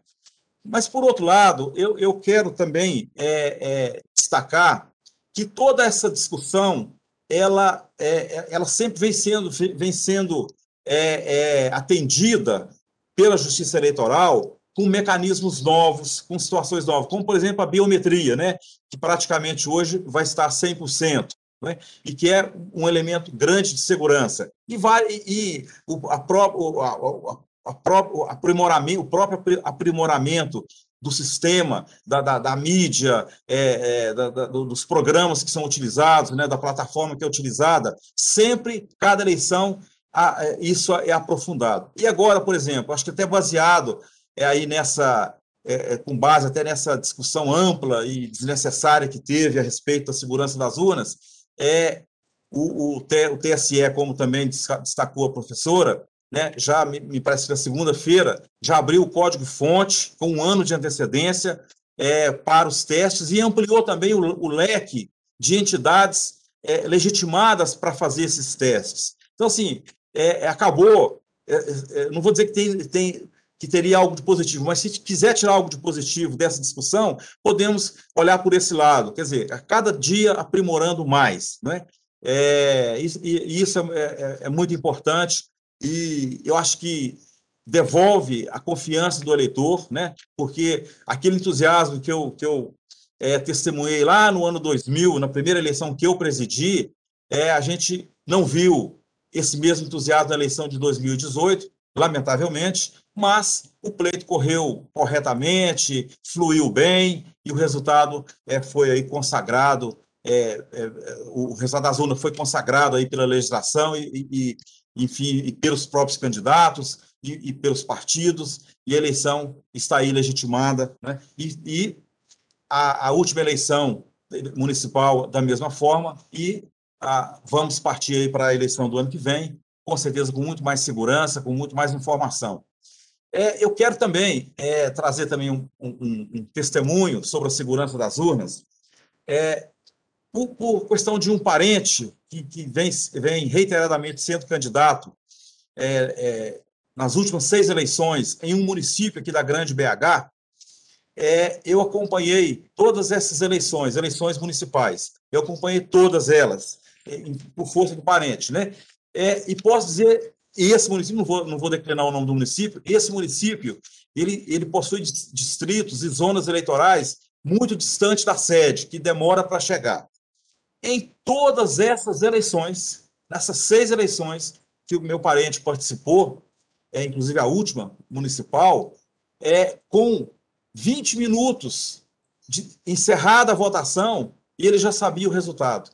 Mas, por outro lado, eu, eu quero também é, é, destacar que toda essa discussão ela, é, é ela sempre vem sendo, vem sendo é, atendida pela Justiça Eleitoral com mecanismos novos, com situações novas, como, por exemplo, a biometria, né, que praticamente hoje vai estar 100%, né, e que é um elemento grande de segurança. E, vai, e o, a próprio, a, a, a aprimoramento, o próprio aprimoramento do sistema, da, da, da mídia, é, é, da, dos programas que são utilizados, né, da plataforma que é utilizada, sempre, cada eleição, a, é, isso é aprofundado. E agora, por exemplo, acho que até baseado é aí nessa, é, é, com base até nessa discussão ampla e desnecessária que teve a respeito da segurança das urnas, é o, o, o TSE, como também destacou a professora, né, já me, me parece que na segunda-feira já abriu o código-fonte com um ano de antecedência é, para os testes e ampliou também o, o leque de entidades é, legitimadas para fazer esses testes. Então, assim, é, é acabou. É, é, não vou dizer que tem, tem que teria algo de positivo, mas se quiser tirar algo de positivo dessa discussão, podemos olhar por esse lado, quer dizer, a cada dia aprimorando mais, não é? isso, isso é, é, é muito importante e eu acho que devolve a confiança do eleitor, né? Porque aquele entusiasmo que eu, que eu é, testemunhei lá no ano 2000, na primeira eleição que eu presidi, é, a gente não viu esse mesmo entusiasmo na eleição de 2018, lamentavelmente, mas o pleito correu corretamente, fluiu bem e o resultado é, foi aí consagrado é, é, o resultado das urnas foi consagrado aí pela legislação e, e enfim, e pelos próprios candidatos e, e, pelos partidos, e a eleição está aí legitimada. Né? E, e a, a, última eleição municipal da mesma forma, e a, vamos partir aí para a eleição do ano que vem, com certeza com muito mais segurança, com muito mais informação. É, eu quero também é, trazer também um, um, um, testemunho sobre a segurança das urnas, é, por, por questão de um parente que, que vem, vem, reiteradamente sendo candidato é, é, nas últimas seis eleições em um município aqui da Grande BH, é, eu acompanhei todas essas eleições, eleições municipais. Eu acompanhei todas elas, por força do parente, né? E posso dizer esse município, não vou, não vou declinar o nome do município, esse município, ele, ele possui distritos e zonas eleitorais muito distantes da sede, que demora para chegar. Em todas essas eleições, nessas seis eleições que o meu parente participou, é, inclusive a última, municipal, é, com 20 minutos de encerrada a votação, ele já sabia o resultado.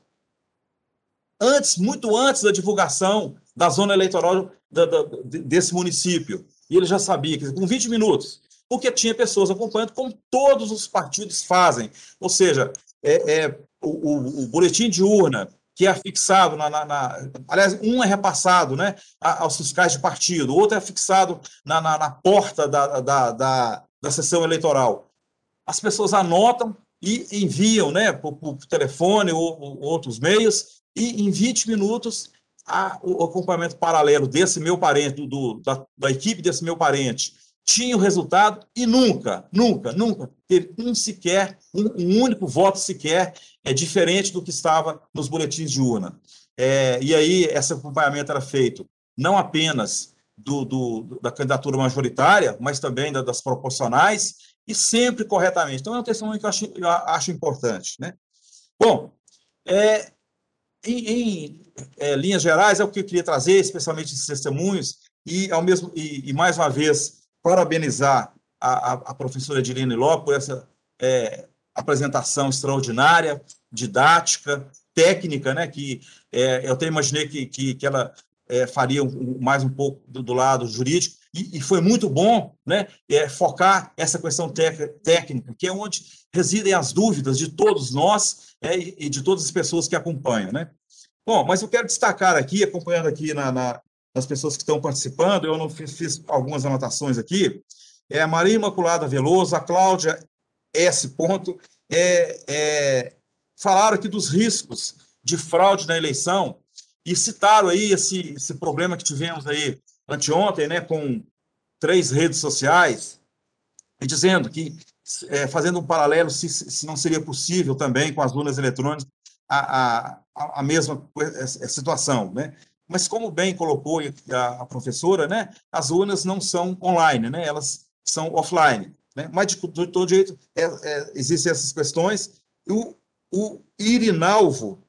Antes, muito antes da divulgação da zona eleitoral da, da, desse município. E ele já sabia, dizer, com 20 minutos, porque tinha pessoas acompanhando, como todos os partidos fazem. Ou seja, é, é o, o, o, boletim de urna, que é afixado na, na, na, Aliás, um é repassado né, aos fiscais de partido, o outro é fixado na, na, na porta da, da, da, da sessão eleitoral. As pessoas anotam e enviam né, por, por telefone ou, ou outros meios, e em 20 minutos a, o acompanhamento paralelo desse meu parente, do, da, da equipe desse meu parente, tinha o resultado e nunca, nunca, nunca teve um sequer, um, um, único voto sequer é diferente do que estava nos boletins de urna. É, e aí esse acompanhamento era feito não apenas do, do, da candidatura majoritária, mas também da, das proporcionais e sempre corretamente. Então é um testemunho que eu acho, eu acho importante. Né? Bom, é, em, em é, linhas gerais, é o que eu queria trazer, especialmente esses testemunhos, e, ao mesmo, e, e mais uma vez, parabenizar a, a, a professora Edilene Ló por essa é, apresentação extraordinária, didática, técnica, né, que é, eu até imaginei que, que, que ela é, faria um, mais um pouco do, do lado jurídico, e, e, foi muito bom né, é, focar essa questão técnica, que é onde residem as dúvidas de todos nós é, e de todas as pessoas que acompanham. Né? Bom, mas eu quero destacar aqui, acompanhando aqui na, na, nas pessoas que estão participando, eu não fiz, fiz, algumas anotações aqui, é a Maria Imaculada Veloso, a Cláudia S. Ponto, é, é, falaram aqui dos riscos de fraude na eleição e citaram aí esse, esse problema que tivemos aí anteontem, né, com três redes sociais, dizendo que é, fazendo um paralelo, se, se não seria possível também com as urnas eletrônicas a, a, a mesma situação, né? Mas como bem colocou a, a professora, né? As urnas não são online, né? Elas são offline, né? Mas de, de todo jeito é, é, existem essas questões. O, o Irinalvo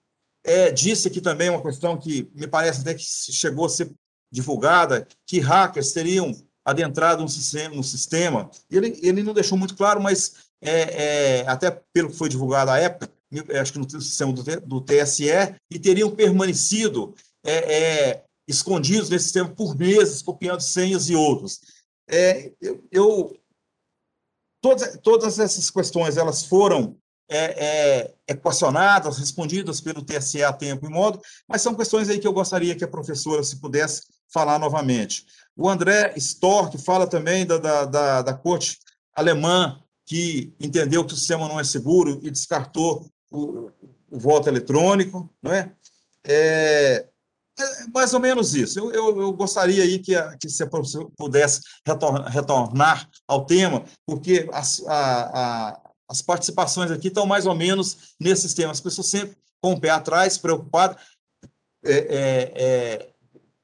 é, disse aqui também uma questão que me parece até que chegou a ser divulgada, que hackers teriam adentrado no sistema, no sistema. Ele, ele não deixou muito claro, mas é, é, até pelo que foi divulgado à época, acho que no sistema do, do TSE, e teriam permanecido é, é, escondidos nesse sistema por meses, copiando senhas e outros. É, eu, eu, todas, todas essas questões elas foram é, é, equacionadas, respondidas pelo TSE a tempo e modo, mas são questões aí que eu gostaria que a professora, se pudesse, falar novamente. O André Stork fala também da, da, da, da corte alemã, que entendeu que o sistema não é seguro e descartou o, o voto eletrônico, não é? É, é mais ou menos isso. Eu, eu, eu gostaria aí que, a, que professora pudesse retornar, retornar ao tema, porque as, a, a, as participações aqui estão mais ou menos nesses temas. As pessoas sempre com o pé atrás, preocupadas. É, é, é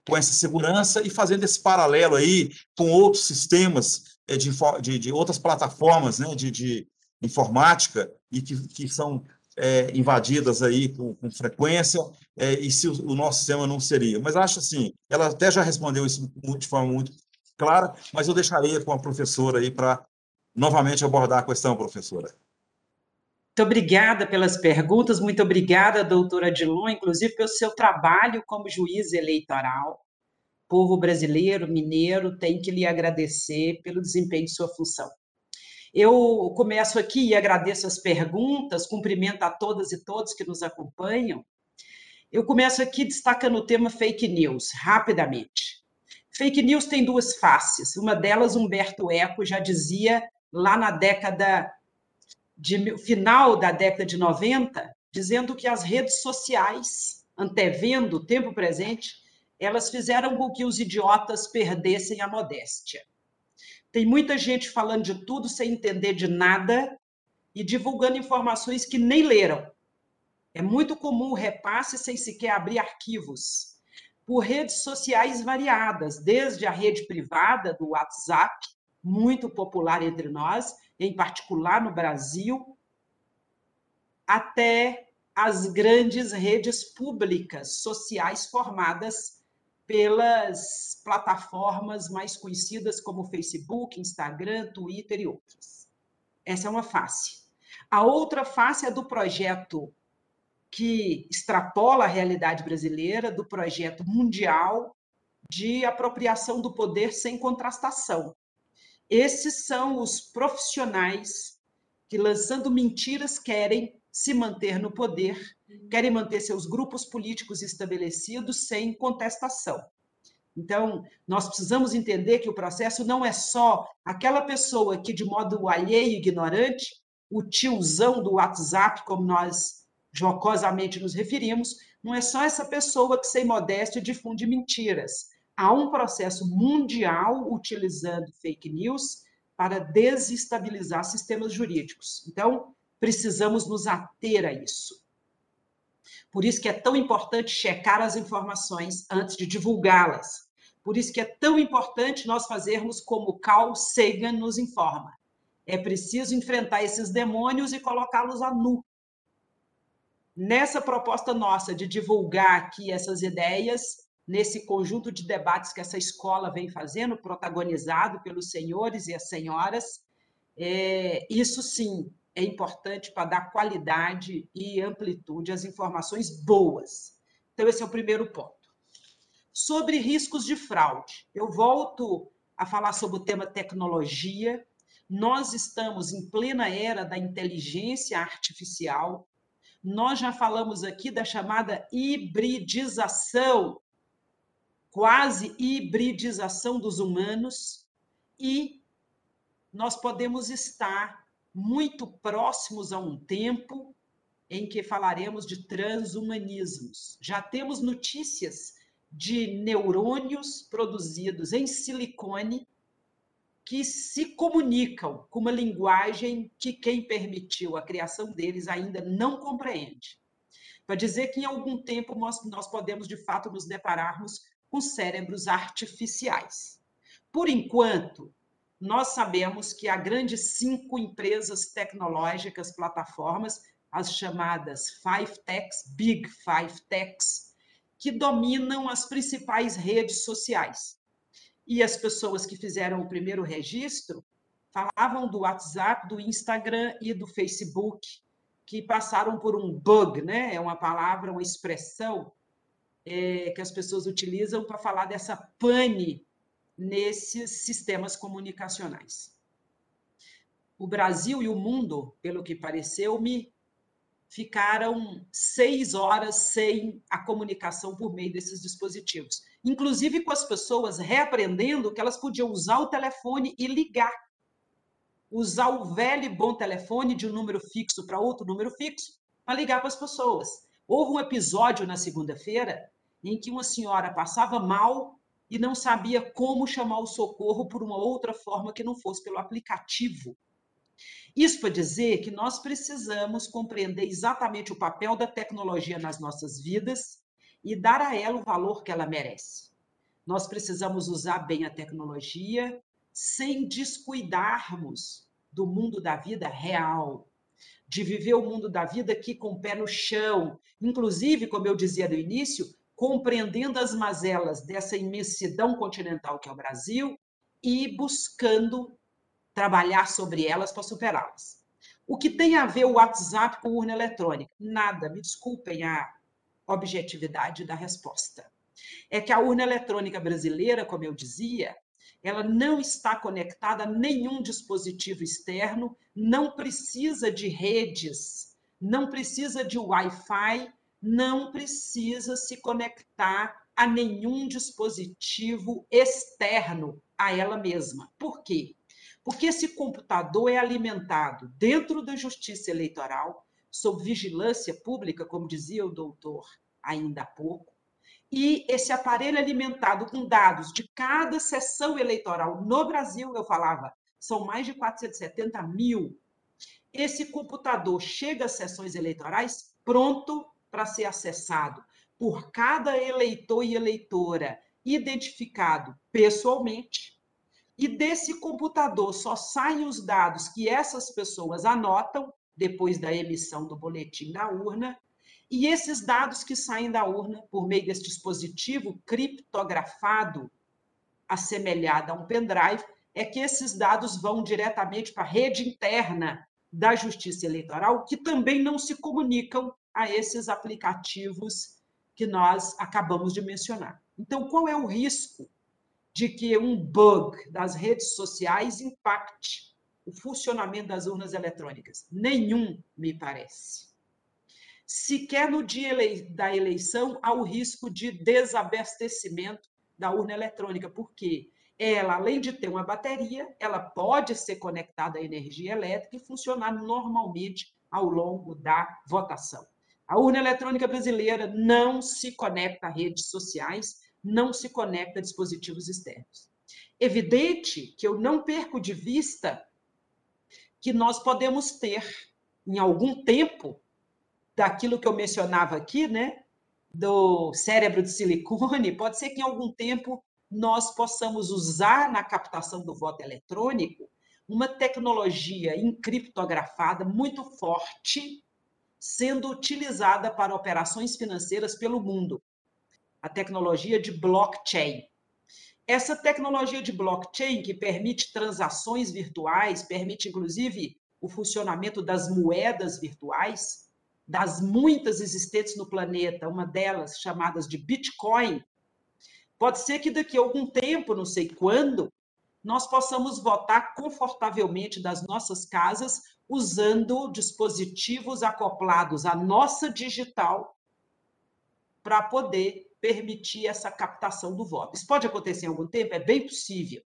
com essa segurança e fazendo esse paralelo aí com outros sistemas é, de, de, de outras plataformas né, de, de informática e que, que são é, invadidas aí com, com frequência, é, e se o, o, nosso sistema não seria. Mas acho assim, ela até já respondeu isso de forma muito clara, mas eu deixaria com a professora aí para novamente abordar a questão, professora. Muito obrigada pelas perguntas, muito obrigada, doutora Dilon, inclusive pelo seu trabalho como juiz eleitoral. O povo brasileiro, mineiro, tem que lhe agradecer pelo desempenho de sua função. Eu começo aqui e agradeço as perguntas, cumprimento a todas e todos que nos acompanham. Eu começo aqui destacando o tema fake news, rapidamente. Fake news tem duas faces. Uma delas, Humberto Eco já dizia lá na década de final da década de 90, dizendo que as redes sociais, antevendo o tempo presente, elas fizeram com que os idiotas perdessem a modéstia. Tem muita gente falando de tudo sem entender de nada e divulgando informações que nem leram. É muito comum o repasse sem sequer abrir arquivos, por redes sociais variadas, desde a rede privada do WhatsApp, muito popular entre nós, em particular no Brasil, até as grandes redes públicas sociais formadas pelas plataformas mais conhecidas como Facebook, Instagram, Twitter e outras. Essa é uma face. A outra face é do projeto que extrapola a realidade brasileira, do projeto mundial de apropriação do poder sem contrastação, esses são os profissionais que, lançando mentiras, querem se manter no poder, querem manter seus grupos políticos estabelecidos sem contestação. Então, nós precisamos entender que o processo não é só aquela pessoa que, de modo alheio e ignorante, o tiozão do WhatsApp, como nós jocosamente nos referimos, não é só essa pessoa que, sem modéstia, difunde mentiras há um processo mundial utilizando fake news para desestabilizar sistemas jurídicos. Então, precisamos nos ater a isso. Por isso que é tão importante checar as informações antes de divulgá-las. Por isso que é tão importante nós fazermos como Carl Sagan nos informa. É preciso enfrentar esses demônios e colocá-los a nu. Nessa proposta nossa de divulgar aqui essas ideias, nesse conjunto de debates que essa escola vem fazendo, protagonizado pelos senhores e as senhoras. É, isso sim é importante para dar qualidade e amplitude às informações boas. Então, esse é o primeiro ponto. Sobre riscos de fraude, eu volto a falar sobre o tema tecnologia. Nós estamos em plena era da inteligência artificial. Nós já falamos aqui da chamada hibridização quase hibridização dos humanos e nós podemos estar muito próximos a um tempo em que falaremos de transhumanismos. Já temos notícias de neurônios produzidos em silicone que se comunicam com uma linguagem que quem permitiu a criação deles ainda não compreende. Para dizer que em algum tempo nós, nós podemos de fato nos depararmos com cérebros artificiais. Por enquanto, nós sabemos que há grandes cinco empresas tecnológicas, plataformas, as chamadas Five Techs, Big Five Techs, que dominam as principais redes sociais. E as pessoas que fizeram o primeiro registro falavam do WhatsApp, do Instagram e do Facebook, que passaram por um bug, né? É uma palavra, uma expressão é, que as pessoas utilizam para falar dessa pane nesses sistemas comunicacionais. O Brasil e o mundo, pelo que pareceu-me, ficaram seis horas sem a comunicação por meio desses dispositivos, inclusive com as pessoas reaprendendo que elas podiam usar o telefone e ligar. Usar o velho e bom telefone de um número fixo para outro número fixo para ligar para as pessoas. Houve um episódio na segunda-feira em que uma senhora passava mal e não sabia como chamar o socorro por uma outra forma que não fosse pelo aplicativo. Isso para dizer que nós precisamos compreender exatamente o papel da tecnologia nas nossas vidas e dar a ela o valor que ela merece. Nós precisamos usar bem a tecnologia sem descuidarmos do mundo da vida real, de viver o mundo da vida aqui com o pé no chão. Inclusive, como eu dizia no início, compreendendo as mazelas dessa imensidão continental que é o Brasil e buscando trabalhar sobre elas para superá-las. O que tem a ver o WhatsApp com urna eletrônica? Nada, me desculpem a objetividade da resposta. É que a urna eletrônica brasileira, como eu dizia, ela não está conectada a nenhum dispositivo externo, não precisa de redes, não precisa de Wi-Fi, não precisa se conectar a nenhum dispositivo externo a ela mesma. Por quê? Porque esse computador é alimentado dentro da justiça eleitoral, sob vigilância pública, como dizia o doutor ainda há pouco, e esse aparelho alimentado com dados de cada sessão eleitoral no Brasil, eu falava, são mais de 470 mil. Esse computador chega às sessões eleitorais pronto para ser acessado por cada eleitor e eleitora identificado pessoalmente. E desse computador só saem os dados que essas pessoas anotam depois da emissão do boletim da urna e esses dados que saem da urna por meio desse dispositivo criptografado, assemelhado a um pendrive, é que esses dados vão diretamente para a rede interna da Justiça Eleitoral, que também não se comunicam a esses aplicativos que nós acabamos de mencionar. Então, qual é o risco de que um bug das redes sociais impacte o funcionamento das urnas eletrônicas? Nenhum, me parece sequer no dia da eleição há o risco de desabastecimento da urna eletrônica, porque ela, além de ter uma bateria, ela pode ser conectada à energia elétrica e funcionar normalmente ao longo da votação. A urna eletrônica brasileira não se conecta a redes sociais, não se conecta a dispositivos externos. Evidente que eu não perco de vista que nós podemos ter, em algum tempo, daquilo que eu mencionava aqui, né, do cérebro de silicone, pode ser que em algum tempo nós possamos usar na captação do voto eletrônico uma tecnologia encriptografada muito forte, sendo utilizada para operações financeiras pelo mundo. A tecnologia de blockchain. Essa tecnologia de blockchain, que permite transações virtuais, permite inclusive o funcionamento das moedas virtuais, das muitas existentes no planeta, uma delas chamadas de Bitcoin, pode ser que daqui a algum tempo, não sei quando, nós possamos votar confortavelmente das nossas casas usando dispositivos acoplados à nossa digital para poder permitir essa captação do voto. Isso pode acontecer em algum tempo? É bem possível.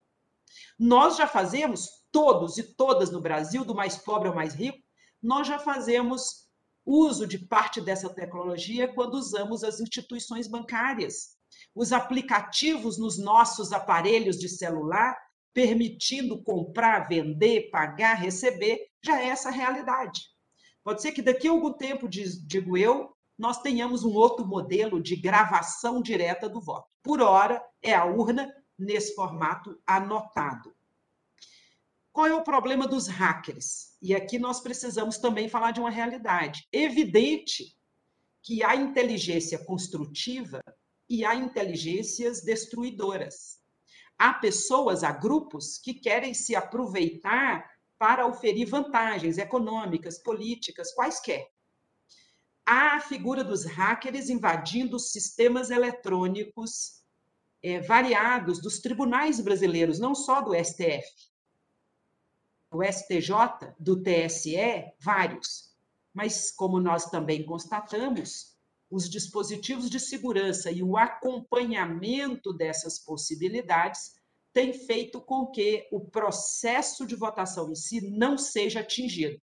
Nós já fazemos, todos e todas no Brasil, do mais pobre ao mais rico, nós já fazemos uso de parte dessa tecnologia quando usamos as instituições bancárias. Os aplicativos nos nossos aparelhos de celular, permitindo comprar, vender, pagar, receber, já é essa realidade. Pode ser que daqui a algum tempo, digo eu, nós tenhamos um outro modelo de gravação direta do voto. Por hora, é a urna nesse formato anotado. Qual é o problema dos hackers? E aqui nós precisamos também falar de uma realidade. Evidente que há inteligência construtiva e há inteligências destruidoras. Há pessoas, há grupos que querem se aproveitar para oferir vantagens econômicas, políticas, quaisquer. Há a figura dos hackers invadindo sistemas eletrônicos é, variados dos tribunais brasileiros, não só do STF o STJ, do TSE, vários. Mas, como nós também constatamos, os dispositivos de segurança e o acompanhamento dessas possibilidades têm feito com que o processo de votação em si não seja atingido.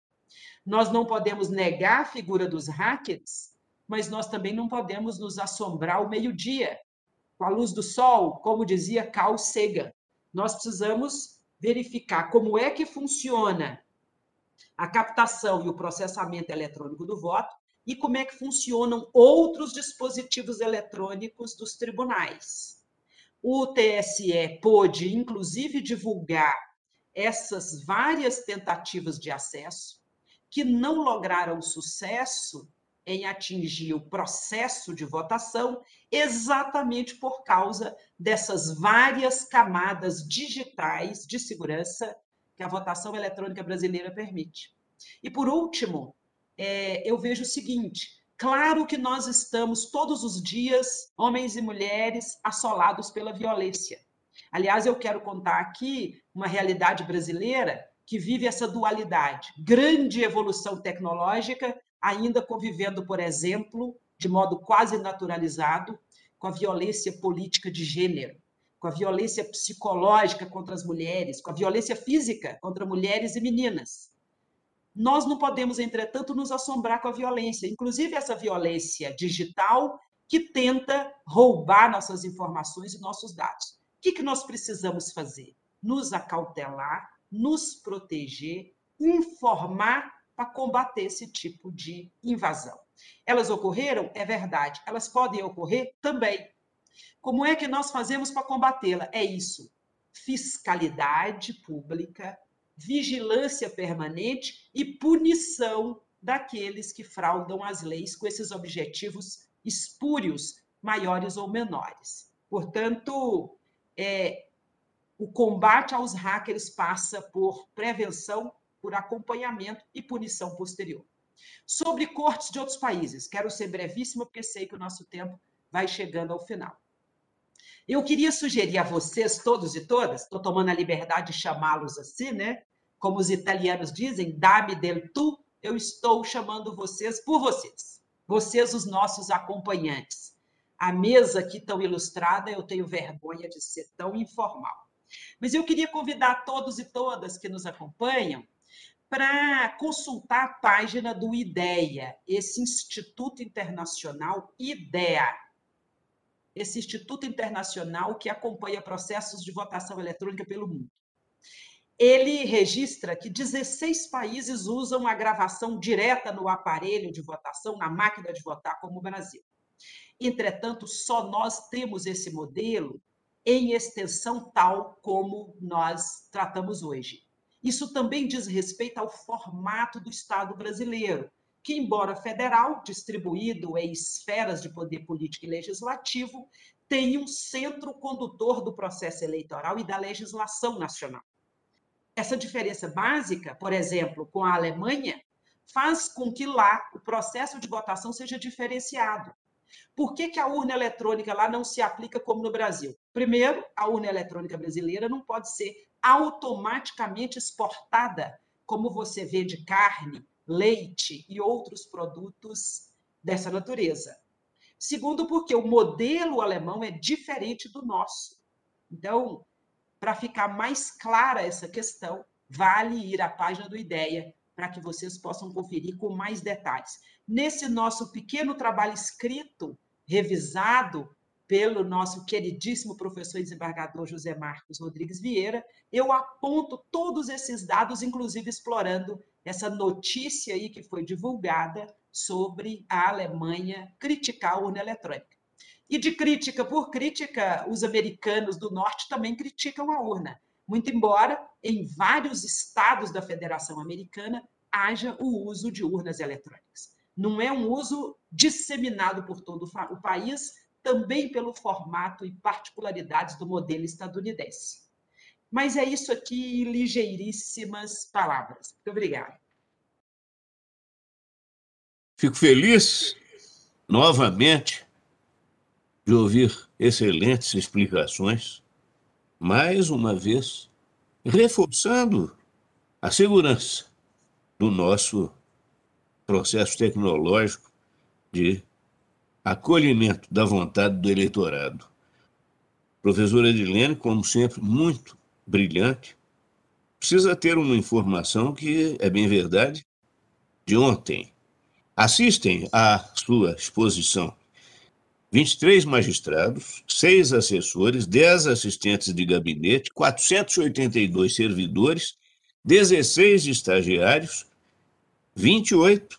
Nós não podemos negar a figura dos hackers, mas nós também não podemos nos assombrar ao meio-dia, com a luz do sol, como dizia Carl Sagan. Nós precisamos verificar como é que funciona a captação e o processamento eletrônico do voto e como é que funcionam outros dispositivos eletrônicos dos tribunais. O TSE pôde, inclusive, divulgar essas várias tentativas de acesso que não lograram sucesso em atingir o processo de votação, exatamente por causa dessas várias camadas digitais de segurança que a votação eletrônica brasileira permite. E por último, é, eu vejo o seguinte: claro que nós estamos todos os dias, homens e mulheres, assolados pela violência. Aliás, eu quero contar aqui uma realidade brasileira que vive essa dualidade. Grande evolução tecnológica, ainda convivendo, por exemplo, de modo quase naturalizado, com a violência política de gênero, com a violência psicológica contra as mulheres, com a violência física contra mulheres e meninas. Nós não podemos, entretanto, nos assombrar com a violência, inclusive essa violência digital que tenta roubar nossas informações e nossos dados. O que, que nós precisamos fazer? Nos acautelar, nos proteger, informar para combater esse tipo de invasão. Elas ocorreram? É verdade. Elas podem ocorrer? Também. Como é que nós fazemos para combatê-la? É isso: fiscalidade pública, vigilância permanente e punição daqueles que fraudam as leis com esses objetivos espúrios, maiores ou menores. Portanto, é, o combate aos hackers passa por prevenção, por acompanhamento e punição posterior. Sobre cortes de outros países, quero ser brevíssima, porque sei que o nosso tempo vai chegando ao final. Eu queria sugerir a vocês, todos e todas, estou tomando a liberdade de chamá-los assim, né? Como os italianos dizem, dame del tu, eu estou chamando vocês por vocês. Vocês, os nossos acompanhantes. A mesa aqui tão ilustrada, eu tenho vergonha de ser tão informal. Mas eu queria convidar todos e todas que nos acompanham para consultar a página do IDEA, esse Instituto Internacional IDEA. Esse Instituto Internacional que acompanha processos de votação eletrônica pelo mundo. Ele registra que 16 países usam a gravação direta no aparelho de votação, na máquina de votar, como o Brasil. Entretanto, só nós temos esse modelo em extensão tal como nós tratamos hoje. Isso também diz respeito ao formato do Estado brasileiro, que, embora federal, distribuído em esferas de poder político e legislativo, tem um centro condutor do processo eleitoral e da legislação nacional. Essa diferença básica, por exemplo, com a Alemanha, faz com que lá o processo de votação seja diferenciado. Por que, que a urna eletrônica lá não se aplica como no Brasil? Primeiro, a urna eletrônica brasileira não pode ser automaticamente exportada, como você vê de carne, leite e outros produtos dessa natureza. Segundo, porque o modelo alemão é diferente do nosso. Então, para ficar mais clara essa questão, vale ir à página do IDEA para que vocês possam conferir com mais detalhes. Nesse nosso pequeno trabalho escrito, revisado pelo nosso queridíssimo professor e desembargador José Marcos Rodrigues Vieira, eu aponto todos esses dados, inclusive explorando essa notícia aí que foi divulgada sobre a Alemanha criticar a urna eletrônica. E de crítica por crítica, os americanos do norte também criticam a urna muito embora em vários estados da Federação Americana haja o uso de urnas eletrônicas. Não é um uso disseminado por todo o país, também pelo formato e particularidades do modelo estadunidense. Mas é isso aqui, ligeiríssimas palavras. Muito obrigada. Fico feliz, novamente, de ouvir excelentes explicações mais uma vez, reforçando a segurança do nosso processo tecnológico de acolhimento da vontade do eleitorado. Professora Edilene, como sempre, muito brilhante, precisa ter uma informação que é bem verdade de ontem. Assistem à sua exposição 23 magistrados, 6 assessores, 10 assistentes de gabinete, 482 servidores, 16 estagiários, 28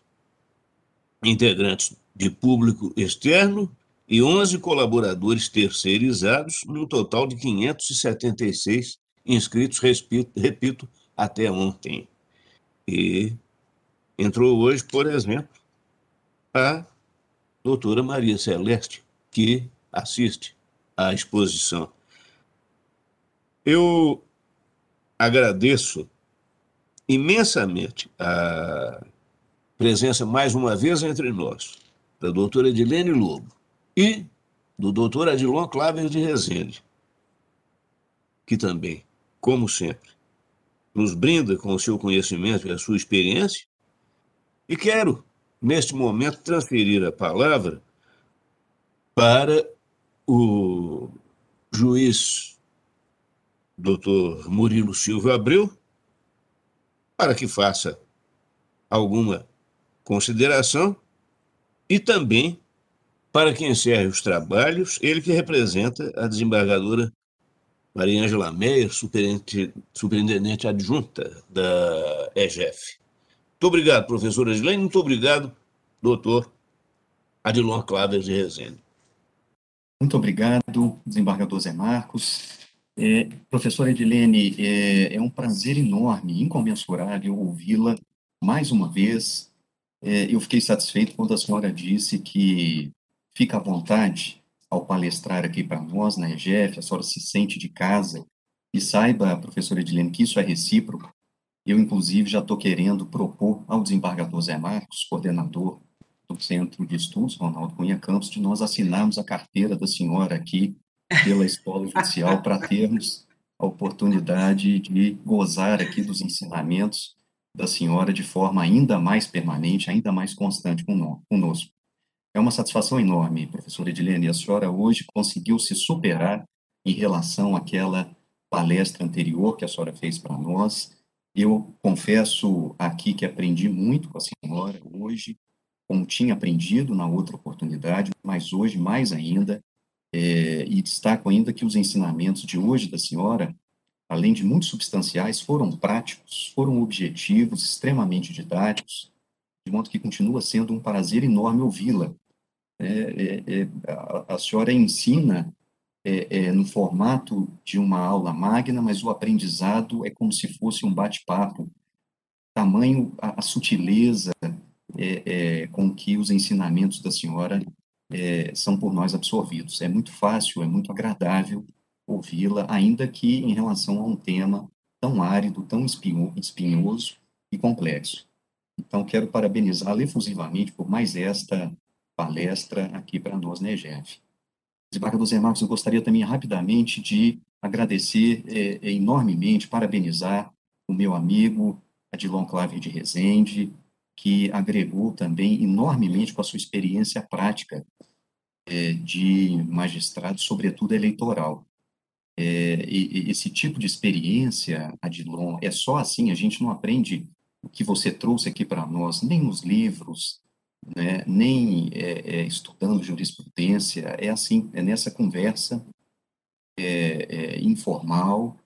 integrantes de público externo e 11 colaboradores terceirizados, num total de 576 inscritos, repito, repito até ontem. E entrou hoje, por exemplo, a doutora Maria Celeste, que assiste à exposição. Eu agradeço imensamente a presença mais uma vez entre nós da doutora Edilene Lobo e do doutor Adilon Claver de Rezende, que também, como sempre, nos brinda com o seu conhecimento e a sua experiência. E quero, neste momento, transferir a palavra para o juiz doutor Murilo Silva Abreu, para que faça alguma consideração e também para que encerre os trabalhos, ele que representa a desembargadora Maria Ângela Meyer, superintendente adjunta da EGF. Muito obrigado, professora Edilene, muito obrigado, doutor Adilon Cláudio de Rezende. Muito obrigado, desembargador Zé Marcos. É, professora Edilene, é, é, um prazer enorme, incomensurável ouvi-la mais uma vez. É, eu fiquei satisfeito quando a senhora disse que fica à vontade ao palestrar aqui para nós na EGF, a senhora se sente de casa e saiba, professora Edilene, que isso é recíproco. Eu, inclusive, já estou querendo propor ao desembargador Zé Marcos, coordenador do Centro de Estudos, Ronaldo Cunha Campos, de nós assinarmos a carteira da senhora aqui pela Escola Judicial para termos a oportunidade de gozar aqui dos ensinamentos da senhora de forma ainda mais permanente, ainda mais constante conosco. É uma satisfação enorme, professora Edilene, a senhora hoje conseguiu se superar em relação àquela palestra anterior que a senhora fez para nós. Eu confesso aqui que aprendi muito com a senhora hoje, como tinha aprendido na outra oportunidade, mas hoje mais ainda, é, e destaco ainda que os ensinamentos de hoje da senhora, além de muito substanciais, foram práticos, foram objetivos, extremamente didáticos, de modo que continua sendo um prazer enorme ouvi-la é, é, é, a, a, senhora ensina é, é, no formato de uma aula magna, mas o aprendizado é como se fosse um bate-papo. Tamanho, a, a sutileza com que os ensinamentos da senhora são por nós absorvidos. É muito fácil, é muito agradável ouvi-la, ainda que em relação a um tema tão árido, tão espinhoso e complexo. Então, quero parabenizá-la efusivamente por mais esta palestra aqui para nós na EGF. Desembargador Zé Marcos, eu gostaria também rapidamente de agradecer é, é, enormemente, parabenizar o meu amigo Adilon Clave de Rezende, que agregou também enormemente com a sua experiência prática é, de magistrado, sobretudo eleitoral. É, e, esse tipo de experiência, Adilon, é só assim, a gente não aprende o que você trouxe aqui para nós, nem nos livros, né, nem é, é, estudando jurisprudência, é assim, é nessa conversa é, é, informal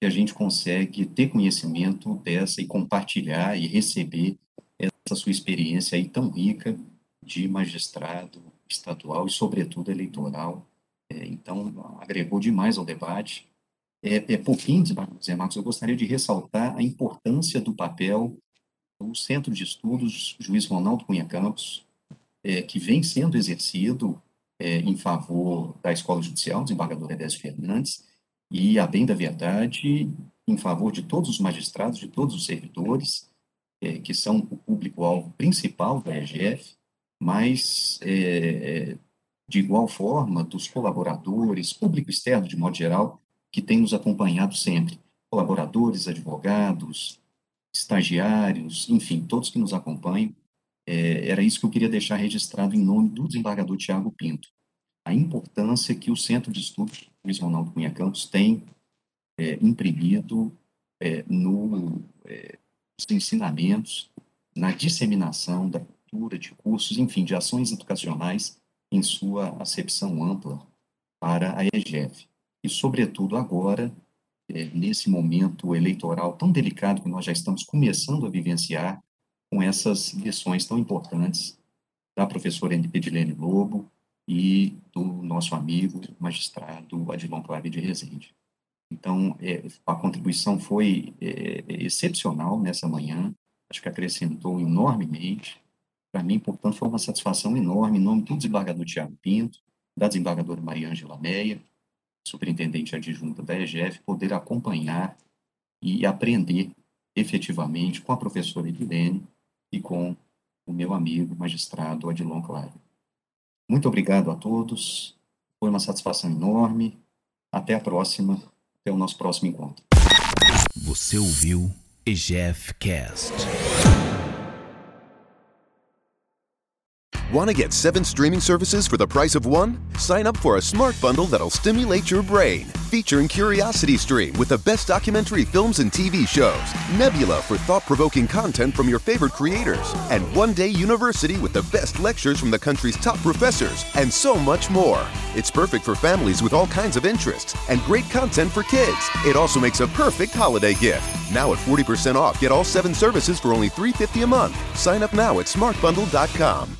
que a gente consegue ter conhecimento dessa e compartilhar e receber essa sua experiência aí tão rica de magistrado estadual e, sobretudo, eleitoral. É, então, agregou demais ao debate. É, é pouquinho, Zé Marcos, eu gostaria de ressaltar a importância do papel o Centro de Estudos Juiz Ronaldo Cunha Campos, é, que vem sendo exercido é, em favor da Escola Judicial, desembargador Edésio Fernandes, e, a bem da verdade, em favor de todos os magistrados, de todos os servidores, é, que são o público-alvo principal da EGF, mas, é, é, de igual forma, dos colaboradores, público externo, de modo geral, que tem nos acompanhado sempre, colaboradores, advogados, estagiários, enfim, todos que nos acompanham. É, era isso que eu queria deixar registrado em nome do desembargador Tiago Pinto. A importância que o Centro de Estudos Luiz Ronaldo Cunha Campos tem é, imprimido é, no, nos ensinamentos, na disseminação da cultura, de cursos, enfim, de ações educacionais em sua acepção ampla para a EGF. E, sobretudo, agora, é, nesse momento eleitoral tão delicado que nós já estamos começando a vivenciar, com essas lições tão importantes da professora Edilene Lobo e do nosso amigo magistrado Adilon Clave de Rezende. Então, é, a contribuição foi é, é, excepcional nessa manhã, acho que acrescentou enormemente. Para mim, portanto, foi uma satisfação enorme, em nome do desembargador Tiago Pinto, da desembargadora Maria Ângela Meia, superintendente adjunta da EGF, poder acompanhar e aprender efetivamente com a professora Edilene e com o meu amigo magistrado Adilon Claro. Muito obrigado a todos, foi uma satisfação enorme. Até a próxima, até o nosso próximo encontro. Você ouviu EGF Cast. Want to get seven streaming services for the price of one? Sign up for a smart bundle that'll stimulate your brain. Featuring Curiosity Stream with the best documentary films and TV shows, Nebula for thought provoking content from your favorite creators, and One Day University with the best lectures from the country's top professors, and so much more. It's perfect for families with all kinds of interests and great content for kids. It also makes a perfect holiday gift. Now at 40% off, get all seven services for only $3.50 a month. Sign up now at smartbundle.com.